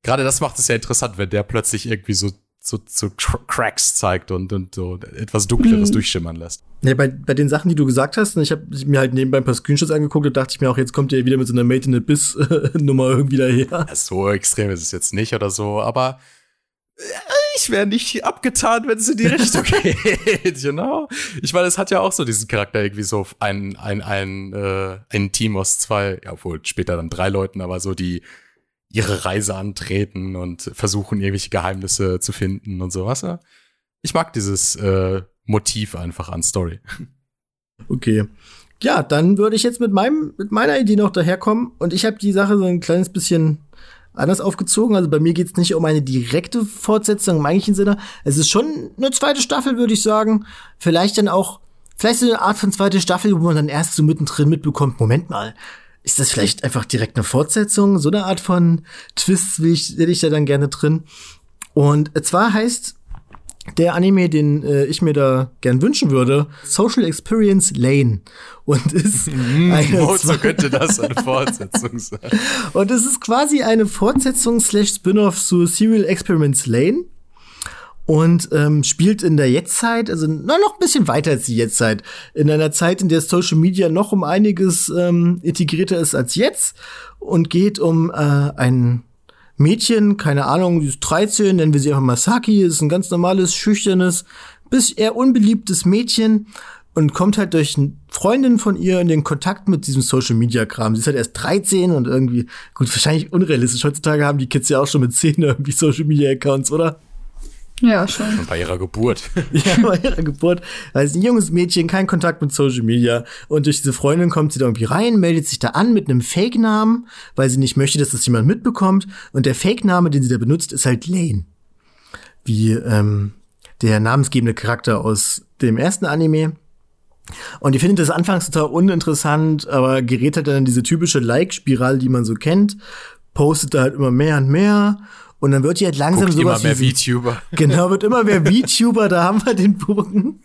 gerade das macht es ja interessant, wenn der plötzlich irgendwie so so, so Cracks zeigt und, und so etwas Dunkleres mhm. durchschimmern lässt. Ja, bei, bei den Sachen, die du gesagt hast, ich habe mir halt nebenbei ein paar Screenshots angeguckt und dachte ich mir auch, jetzt kommt ihr wieder mit so einer Made in the Biss Nummer irgendwie daher. so extrem ist es jetzt nicht oder so, aber ich wäre nicht abgetan, wenn es in die Richtung geht, you know? Ich meine, es hat ja auch so diesen Charakter irgendwie so ein, ein, ein, äh, ein Team aus zwei, ja, wohl später dann drei Leuten, aber so, die ihre Reise antreten und versuchen, irgendwelche Geheimnisse zu finden und sowas. Ja? Ich mag dieses äh, Motiv einfach an Story. Okay. Ja, dann würde ich jetzt mit meinem, mit meiner Idee noch daherkommen und ich habe die Sache so ein kleines bisschen anders aufgezogen. Also bei mir geht es nicht um eine direkte Fortsetzung im eigentlichen Sinne. Es ist schon eine zweite Staffel, würde ich sagen. Vielleicht dann auch, vielleicht so eine Art von zweite Staffel, wo man dann erst so mittendrin mitbekommt, Moment mal, ist das vielleicht einfach direkt eine Fortsetzung? So eine Art von Twists will ich, hätte ich da dann gerne drin. Und zwar heißt der Anime, den äh, ich mir da gern wünschen würde, Social Experience Lane. Und ist eine Wozu könnte das eine Fortsetzung sein? Und es ist quasi eine Fortsetzung slash Spin-off zu Serial Experiments Lane. Und ähm, spielt in der Jetztzeit, also na, noch ein bisschen weiter als die Jetztzeit. In einer Zeit, in der Social Media noch um einiges ähm, integrierter ist als jetzt. Und geht um äh, einen Mädchen, keine Ahnung, die ist 13, nennen wir sie einfach Masaki, ist ein ganz normales, schüchternes, bis eher unbeliebtes Mädchen und kommt halt durch Freundin von ihr in den Kontakt mit diesem Social Media Kram. Sie ist halt erst 13 und irgendwie, gut, wahrscheinlich unrealistisch. Heutzutage haben die Kids ja auch schon mit 10 irgendwie Social Media Accounts, oder? Ja, schon. schon. Bei ihrer Geburt. ja, bei ihrer Geburt. Also ein junges Mädchen, kein Kontakt mit Social Media. Und durch diese Freundin kommt sie da irgendwie rein, meldet sich da an mit einem Fake-Namen, weil sie nicht möchte, dass das jemand mitbekommt. Und der Fake-Name, den sie da benutzt, ist halt Lane. Wie ähm, der namensgebende Charakter aus dem ersten Anime. Und die findet das anfangs total uninteressant, aber gerät halt dann in diese typische Like-Spirale, die man so kennt, postet da halt immer mehr und mehr und dann wird die halt langsam so immer mehr VTuber. Genau, wird immer mehr VTuber, da haben wir den Bogen.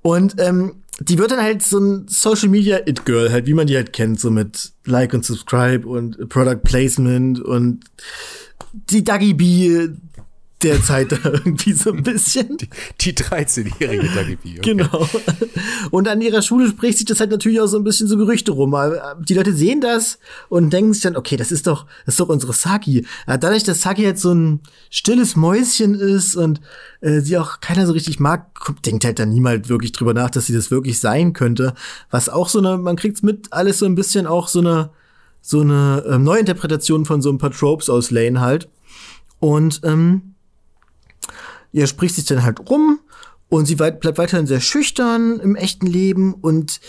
Und ähm, die wird dann halt so ein Social Media It Girl, halt wie man die halt kennt, so mit Like und Subscribe und Product Placement und die Dagi B derzeit da irgendwie so ein bisschen. Die, die 13-jährige Tagibi. Okay. Genau. Und an ihrer Schule spricht sich das halt natürlich auch so ein bisschen so Gerüchte rum. Die Leute sehen das und denken sich dann, okay, das ist doch, das ist doch unsere Saki. Dadurch, dass Saki jetzt so ein stilles Mäuschen ist und äh, sie auch keiner so richtig mag, denkt halt dann niemand wirklich drüber nach, dass sie das wirklich sein könnte. Was auch so eine, man kriegt's mit, alles so ein bisschen auch so eine, so eine ähm, Neuinterpretation von so ein paar Tropes aus Lane halt. Und ähm, ihr spricht sich dann halt rum und sie bleibt weiterhin sehr schüchtern im echten Leben und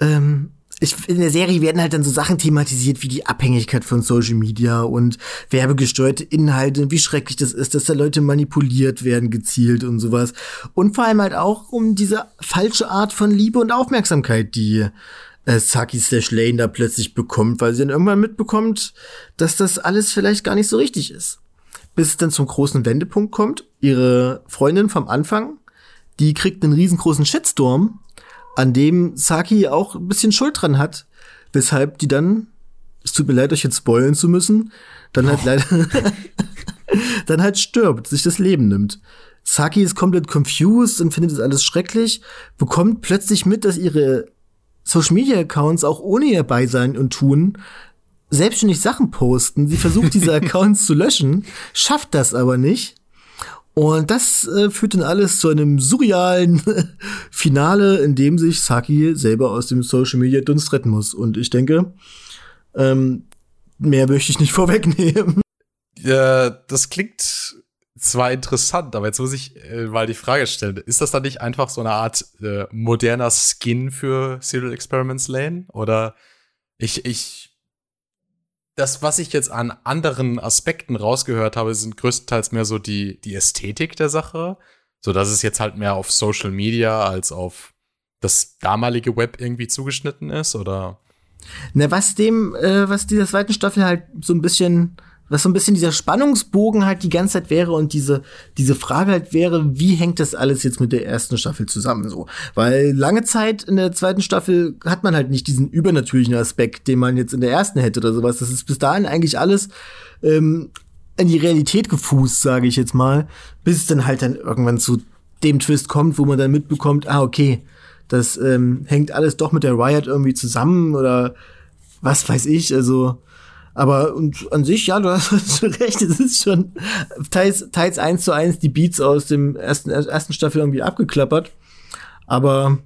ähm, ich, in der Serie werden halt dann so Sachen thematisiert wie die Abhängigkeit von Social Media und werbegesteuerte Inhalte, wie schrecklich das ist, dass da Leute manipuliert werden, gezielt und sowas. Und vor allem halt auch um diese falsche Art von Liebe und Aufmerksamkeit, die äh, Saki slash Lane da plötzlich bekommt, weil sie dann irgendwann mitbekommt, dass das alles vielleicht gar nicht so richtig ist bis es dann zum großen Wendepunkt kommt. Ihre Freundin vom Anfang, die kriegt einen riesengroßen Shitstorm, an dem Saki auch ein bisschen Schuld dran hat, weshalb die dann, es tut mir leid, euch jetzt spoilen zu müssen, dann halt oh. leider, dann halt stirbt, sich das Leben nimmt. Saki ist komplett confused und findet das alles schrecklich, bekommt plötzlich mit, dass ihre Social Media Accounts auch ohne ihr Beisein und Tun selbstständig Sachen posten. Sie versucht diese Accounts zu löschen, schafft das aber nicht. Und das äh, führt dann alles zu einem surrealen Finale, in dem sich Saki selber aus dem Social Media Dunst retten muss. Und ich denke, ähm, mehr möchte ich nicht vorwegnehmen. Ja, das klingt zwar interessant, aber jetzt muss ich äh, mal die Frage stellen: Ist das dann nicht einfach so eine Art äh, moderner Skin für Serial Experiments Lane? Oder ich, ich das, was ich jetzt an anderen Aspekten rausgehört habe, sind größtenteils mehr so die, die Ästhetik der Sache. So dass es jetzt halt mehr auf Social Media als auf das damalige Web irgendwie zugeschnitten ist, oder? Na, was dem, äh, was dieser zweiten Staffel halt so ein bisschen was so ein bisschen dieser Spannungsbogen halt die ganze Zeit wäre und diese, diese Frage halt wäre, wie hängt das alles jetzt mit der ersten Staffel zusammen so? Weil lange Zeit in der zweiten Staffel hat man halt nicht diesen übernatürlichen Aspekt, den man jetzt in der ersten hätte oder sowas. Das ist bis dahin eigentlich alles ähm, in die Realität gefußt, sage ich jetzt mal, bis es dann halt dann irgendwann zu dem Twist kommt, wo man dann mitbekommt, ah, okay, das ähm, hängt alles doch mit der Riot irgendwie zusammen oder was weiß ich, also aber und an sich, ja, du hast recht, es ist schon teils, teils eins zu eins die Beats aus dem ersten, ersten Staffel irgendwie abgeklappert. Aber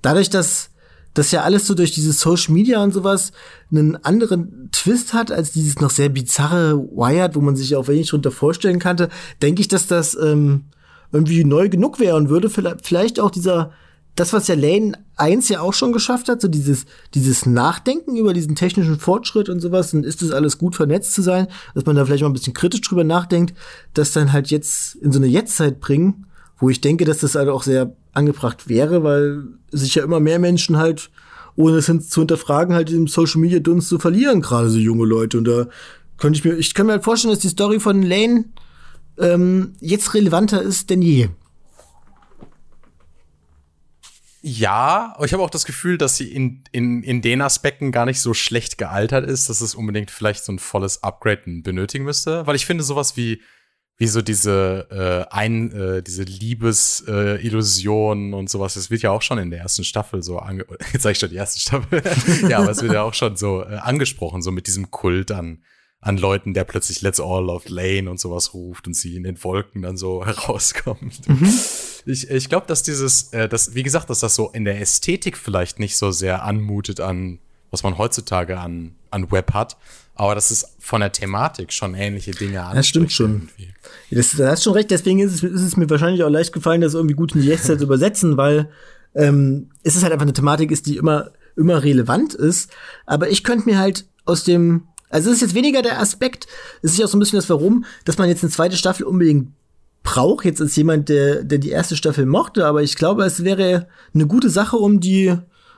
dadurch, dass das ja alles so durch dieses Social Media und sowas einen anderen Twist hat als dieses noch sehr bizarre Wired, wo man sich auch wenig drunter vorstellen kannte, denke ich, dass das ähm, irgendwie neu genug wäre und würde vielleicht auch dieser das, was ja Lane 1 ja auch schon geschafft hat, so dieses, dieses Nachdenken über diesen technischen Fortschritt und sowas, und ist das alles gut vernetzt zu sein, dass man da vielleicht mal ein bisschen kritisch drüber nachdenkt, das dann halt jetzt in so eine Jetztzeit bringen, wo ich denke, dass das halt auch sehr angebracht wäre, weil sich ja immer mehr Menschen halt, ohne es zu hinterfragen, halt im Social Media Dunst zu verlieren, gerade so junge Leute. Und da könnte ich mir, ich kann mir halt vorstellen, dass die Story von Lane ähm, jetzt relevanter ist denn je. Ja, aber ich habe auch das Gefühl, dass sie in, in, in den Aspekten gar nicht so schlecht gealtert ist, dass es unbedingt vielleicht so ein volles Upgrade benötigen müsste. Weil ich finde sowas wie, wie so diese äh, ein, äh, diese Liebesillusion äh, und sowas, das wird ja auch schon in der ersten Staffel so ange jetzt sag ich schon die erste Staffel. ja, aber es wird ja auch schon so äh, angesprochen, so mit diesem Kult an an Leuten, der plötzlich Let's All Love Lane und sowas ruft und sie in den Wolken dann so herauskommt. Mhm. Ich, ich glaube, dass dieses, äh, das, wie gesagt, dass das so in der Ästhetik vielleicht nicht so sehr anmutet an, was man heutzutage an, an Web hat, aber dass es von der Thematik schon ähnliche Dinge anspricht. Das stimmt schon. Das, das hast schon recht, deswegen ist es, ist es mir wahrscheinlich auch leicht gefallen, das irgendwie gut in die Echtzeit zu übersetzen, weil ähm, es ist halt einfach eine Thematik ist, die immer, immer relevant ist. Aber ich könnte mir halt aus dem also es ist jetzt weniger der Aspekt, es ist ja auch so ein bisschen das Warum, dass man jetzt eine zweite Staffel unbedingt braucht, jetzt als jemand, der, der die erste Staffel mochte, aber ich glaube, es wäre eine gute Sache, um die,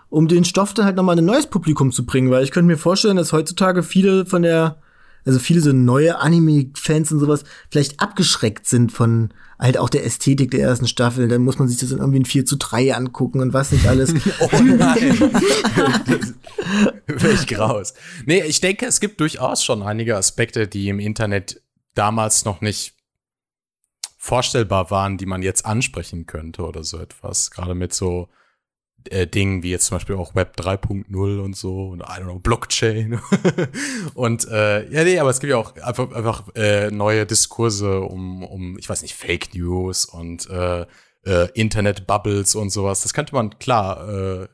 um den Stoff dann halt nochmal ein neues Publikum zu bringen, weil ich könnte mir vorstellen, dass heutzutage viele von der, also viele so neue Anime-Fans und sowas vielleicht abgeschreckt sind von halt auch der Ästhetik der ersten Staffel. Dann muss man sich das in irgendwie in 4 zu 3 angucken und was nicht alles. oh nein. Welch graus. Nee, ich denke, es gibt durchaus schon einige Aspekte, die im Internet damals noch nicht vorstellbar waren, die man jetzt ansprechen könnte oder so etwas. Gerade mit so äh, Dingen wie jetzt zum Beispiel auch Web 3.0 und so und I don't know, Blockchain. und äh, ja, nee, aber es gibt ja auch einfach, einfach äh, neue Diskurse um, um, ich weiß nicht, Fake News und äh, äh, Internet-Bubbles und sowas. Das könnte man klar äh,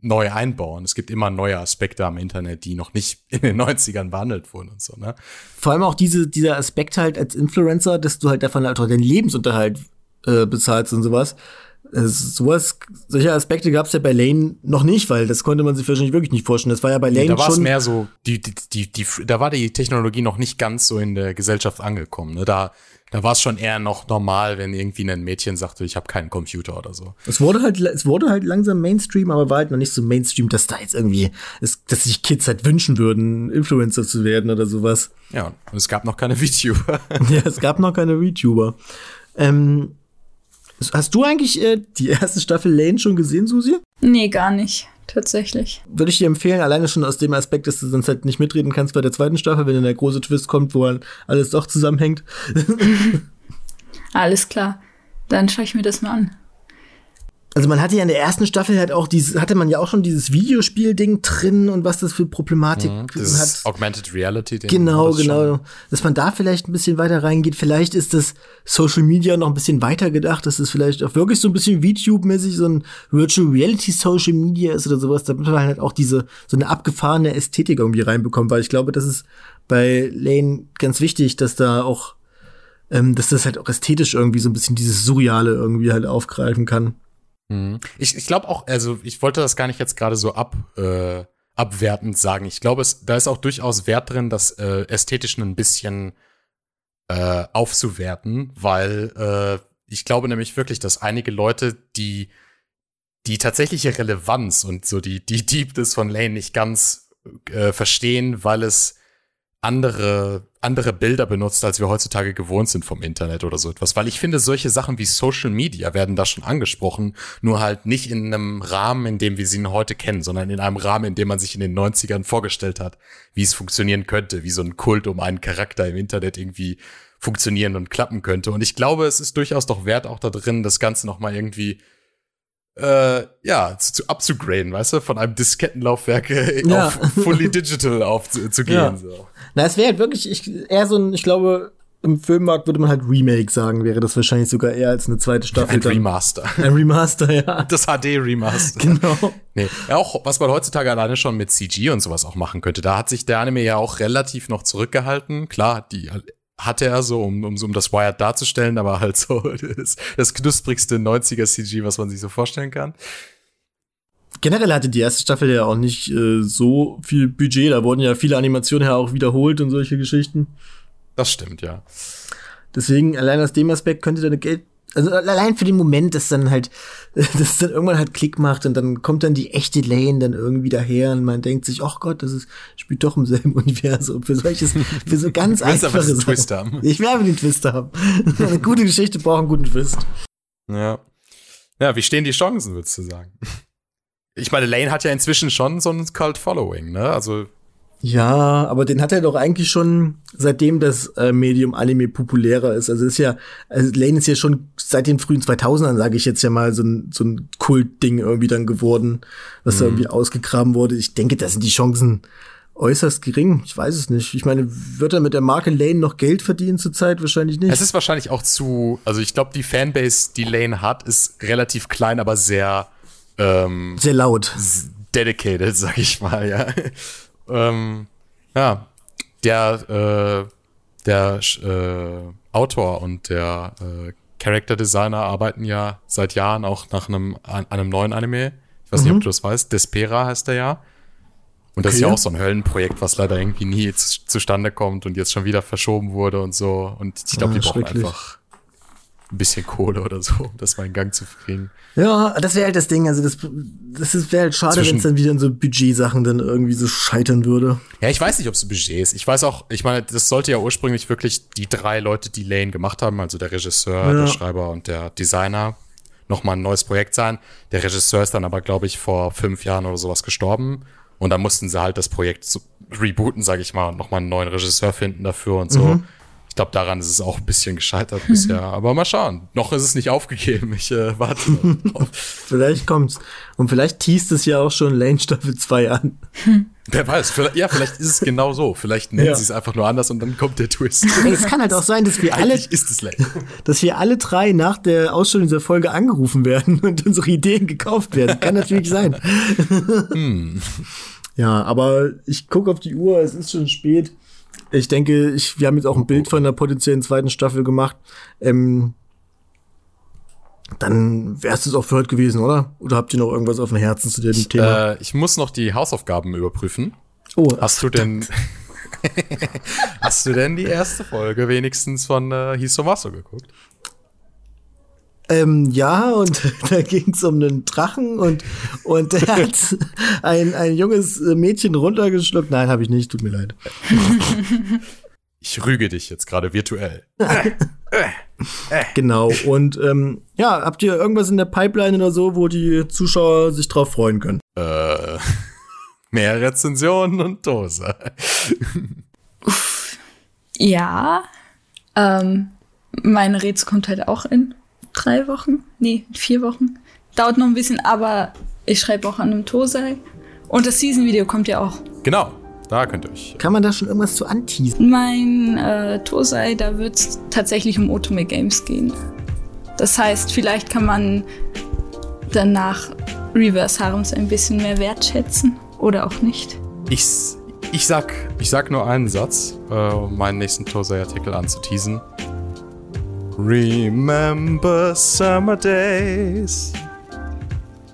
neu einbauen. Es gibt immer neue Aspekte am Internet, die noch nicht in den 90ern behandelt wurden und so, ne? Vor allem auch diese, dieser Aspekt halt als Influencer, dass du halt davon halt auch deinen Lebensunterhalt äh, bezahlst und sowas. Sowas, solche Aspekte gab es ja bei Lane noch nicht, weil das konnte man sich wahrscheinlich wirklich nicht vorstellen. Das war ja bei Lane nee, da war schon mehr so, die, die, die, die, da war die Technologie noch nicht ganz so in der Gesellschaft angekommen. Ne? Da, da war es schon eher noch normal, wenn irgendwie ein Mädchen sagte, ich habe keinen Computer oder so. Es wurde halt, es wurde halt langsam Mainstream, aber war halt noch nicht so Mainstream, dass da jetzt irgendwie, es, dass sich Kids halt wünschen würden, Influencer zu werden oder sowas. Ja, und es gab noch keine VTuber. ja, es gab noch keine VTuber. Ähm, hast du eigentlich äh, die erste Staffel Lane schon gesehen, Susi? Nee, gar nicht. Tatsächlich. Würde ich dir empfehlen, alleine schon aus dem Aspekt, dass du sonst halt nicht mitreden kannst bei der zweiten Staffel, wenn dann der große Twist kommt, wo alles doch zusammenhängt. Alles klar. Dann schaue ich mir das mal an. Also man hatte ja in der ersten Staffel halt auch dieses, hatte man ja auch schon dieses Videospiel-Ding drin und was das für Problematik Mhm, hat. Augmented Reality. Ding Genau, das genau. schon. Dass man da vielleicht ein bisschen weiter reingeht. Vielleicht ist das Social Media noch ein bisschen weiter gedacht, dass es vielleicht auch wirklich so ein bisschen VTube-mäßig so ein Virtual Reality Social Media ist oder sowas, damit man halt auch diese, so eine abgefahrene Ästhetik irgendwie reinbekommt, weil ich glaube, das ist bei Lane ganz wichtig, dass da auch, ähm, dass das halt auch ästhetisch irgendwie so ein bisschen dieses Surreale irgendwie halt aufgreifen kann. Mhm. Ich, ich glaube auch, also ich wollte das gar nicht jetzt gerade so ab, äh, abwertend sagen. Ich glaube, da ist auch durchaus Wert drin, das äh, ästhetisch ein bisschen äh, aufzuwerten, weil äh, ich glaube nämlich wirklich, dass einige Leute, die die tatsächliche Relevanz und so die, die Deepness von Lane nicht ganz äh, verstehen, weil es andere, andere Bilder benutzt, als wir heutzutage gewohnt sind vom Internet oder so etwas. Weil ich finde, solche Sachen wie Social Media werden da schon angesprochen, nur halt nicht in einem Rahmen, in dem wir sie heute kennen, sondern in einem Rahmen, in dem man sich in den 90ern vorgestellt hat, wie es funktionieren könnte, wie so ein Kult um einen Charakter im Internet irgendwie funktionieren und klappen könnte. Und ich glaube, es ist durchaus doch wert auch da drin, das Ganze noch mal irgendwie äh, ja, zu, zu upzugraden, weißt du, von einem Diskettenlaufwerk äh, Ja. auf fully digital aufzugehen. Zu, gehen, Ja. so. Na, es wäre halt wirklich ich, eher so ein, ich glaube, im Filmmarkt würde man halt Remake sagen, wäre das wahrscheinlich sogar eher als eine zweite Staffel. Ein dann. Remaster. Ein Remaster, ja. Das HD-Remaster. Genau. Nee, ja, auch was man heutzutage alleine schon mit CG und sowas auch machen könnte. Da hat sich der Anime ja auch relativ noch zurückgehalten. Klar, die hatte er so, um, um, so- um das Wired darzustellen, aber halt so das, das knusprigste 90er CG, was man sich so vorstellen kann. Generell hatte die erste Staffel ja auch nicht äh, so viel Budget. Da wurden ja viele Animationen ja auch wiederholt und solche Geschichten. Das stimmt, ja. Deswegen, allein aus dem Aspekt könnte deine Geld. Also allein für den Moment, dass dann halt, dass dann irgendwann halt Klick macht und dann kommt dann die echte Lane dann irgendwie daher und man denkt sich, ach Gott, das ist, spielt doch im selben Universum. Für solches, für so ganz einfache Sachen. Twist haben. Ich will einfach den Twist haben. Eine gute Geschichte braucht einen guten Twist. Ja. Ja, wie stehen die Chancen, würdest du sagen? Ich meine, Lane hat ja inzwischen schon so ein Cult-Following, ne? Also, Ja, aber den hat er doch eigentlich schon seitdem das äh, Medium Anime populärer ist. Also ist ja, also Lane ist ja schon seit den frühen 2000ern, sage ich jetzt ja mal, so ein, so ein Kultding irgendwie dann geworden, was da irgendwie ausgegraben wurde. Ich denke, da sind die Chancen äußerst gering. Ich weiß es nicht. Ich meine, wird er mit der Marke Lane noch Geld verdienen zurzeit? Wahrscheinlich nicht. es ist wahrscheinlich auch zu, also ich glaube, die Fanbase, die Lane hat, ist relativ klein, aber sehr ähm, Sehr laut. dedicated, sag ich mal, ja. Ähm, ja, der, äh, der äh, Autor und der äh, Character Designer arbeiten ja seit Jahren auch nach einem, an einem neuen Anime. Ich weiß nicht, ob du das weißt. Despera heißt der ja. Und das ist ja Okay. auch so ein Höllenprojekt, was leider irgendwie nie zu, zustande kommt und jetzt schon wieder verschoben wurde und so. Und ich glaube, Ah, die brauchen einfach ein bisschen Kohle oder so, um das mal in Gang zu kriegen. Ja, das wäre halt das Ding. Also das, das wäre halt schade, wenn es dann wieder in so Budgetsachen dann irgendwie so scheitern würde. Ja, ich weiß nicht, ob es Budget ist. Ich weiß auch, ich meine, das sollte ja ursprünglich wirklich die drei Leute, die Lane gemacht haben, also der Regisseur, Ja. der Schreiber und der Designer, nochmal ein neues Projekt sein. Der Regisseur ist dann aber, glaube ich, vor fünf Jahren oder sowas gestorben. Und dann mussten sie halt das Projekt so rebooten, sage ich mal, und nochmal einen neuen Regisseur finden dafür und so. Mhm. Glaube, daran ist es auch ein bisschen gescheitert bisher. Aber mal schauen. Noch ist es nicht aufgegeben. Ich äh, warte vielleicht kommt's. Und vielleicht teast es ja auch schon Lane Staffel 2 an. Wer weiß, vielleicht, ja, vielleicht ist es genau so. Vielleicht nennen Ja. sie es einfach nur anders und dann kommt der Twist. Es kann halt auch sein, dass wir alle, es dass wir alle drei nach der Ausstellung dieser Folge angerufen werden und unsere Ideen gekauft werden. Kann natürlich sein. Ja, aber ich gucke auf die Uhr, es ist schon spät. Ich denke, ich, wir haben jetzt auch ein Bild von der potenziellen zweiten Staffel gemacht. Ähm, dann wär's es auch für heute gewesen, oder? Oder habt ihr noch irgendwas auf dem Herzen zu dem Thema? Äh, ich muss noch die Hausaufgaben überprüfen. oh, Hast du denn, hast du denn die erste Folge wenigstens von äh, Hisomaso geguckt? Ähm, ja, und da ging es um einen Drachen und, und der hat ein, ein junges äh, Mädchen runtergeschluckt. Nein, habe ich nicht, tut mir leid. Ich rüge dich jetzt gerade virtuell. Genau. Und ähm, ja, habt ihr irgendwas in der Pipeline oder so, wo die Zuschauer sich drauf freuen können? Äh, mehr Rezensionen und Dose. Ja. Ähm, meine Rätsel kommt halt auch in drei Wochen. Nee, vier Wochen. Dauert noch ein bisschen, aber ich schreibe auch an einem Tosei. Und das Season-Video kommt ja auch. Genau, da könnt ihr euch. Kann man da schon irgendwas zu anteasen? Mein äh, Tosei, da wird es tatsächlich um Otome Games gehen. Das heißt, vielleicht kann man danach Reverse Harems ein bisschen mehr wertschätzen. Oder auch nicht. Ich, ich, sag, ich sag nur einen Satz, äh, um meinen nächsten Tosei-Artikel anzuteasen. Remember Summer Days.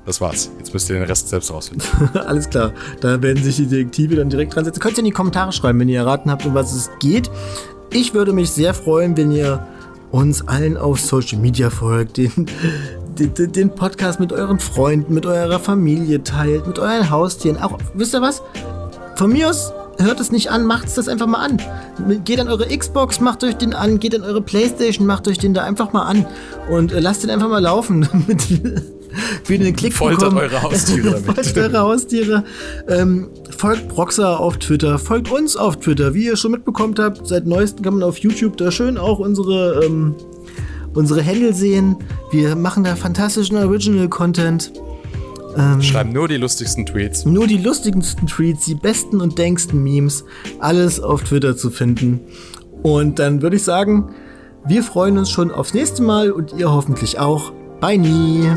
Das war's. Jetzt müsst ihr den Rest selbst rausfinden. Alles klar. Da werden sich die Detektive dann direkt dran setzen. Könnt ihr in die Kommentare schreiben, wenn ihr erraten habt, um was es geht. Ich würde mich sehr freuen, wenn ihr uns allen auf Social Media folgt, den, den, den Podcast mit euren Freunden, mit eurer Familie teilt, mit euren Haustieren. Auch, wisst ihr was? Von mir aus hört es nicht an, macht es das einfach mal an. Geht an eure Xbox, macht euch den an, geht an eure Playstation, macht euch den da einfach mal an und äh, lasst den einfach mal laufen, damit wir den Klick Foltert bekommen. eure Haustiere damit. Foltert eure Haustiere. Ähm, folgt Proxa auf Twitter, folgt uns auf Twitter. Wie ihr schon mitbekommen habt, seit neuestem kann man auf YouTube da schön auch unsere, ähm, unsere Handle sehen. Wir machen da fantastischen Original-Content. Schreiben nur die lustigsten Tweets. Nur die lustigsten Tweets, die besten und denksten Memes, alles auf Twitter zu finden. Und dann würde ich sagen, wir freuen uns schon aufs nächste Mal und ihr hoffentlich auch. Bye nie.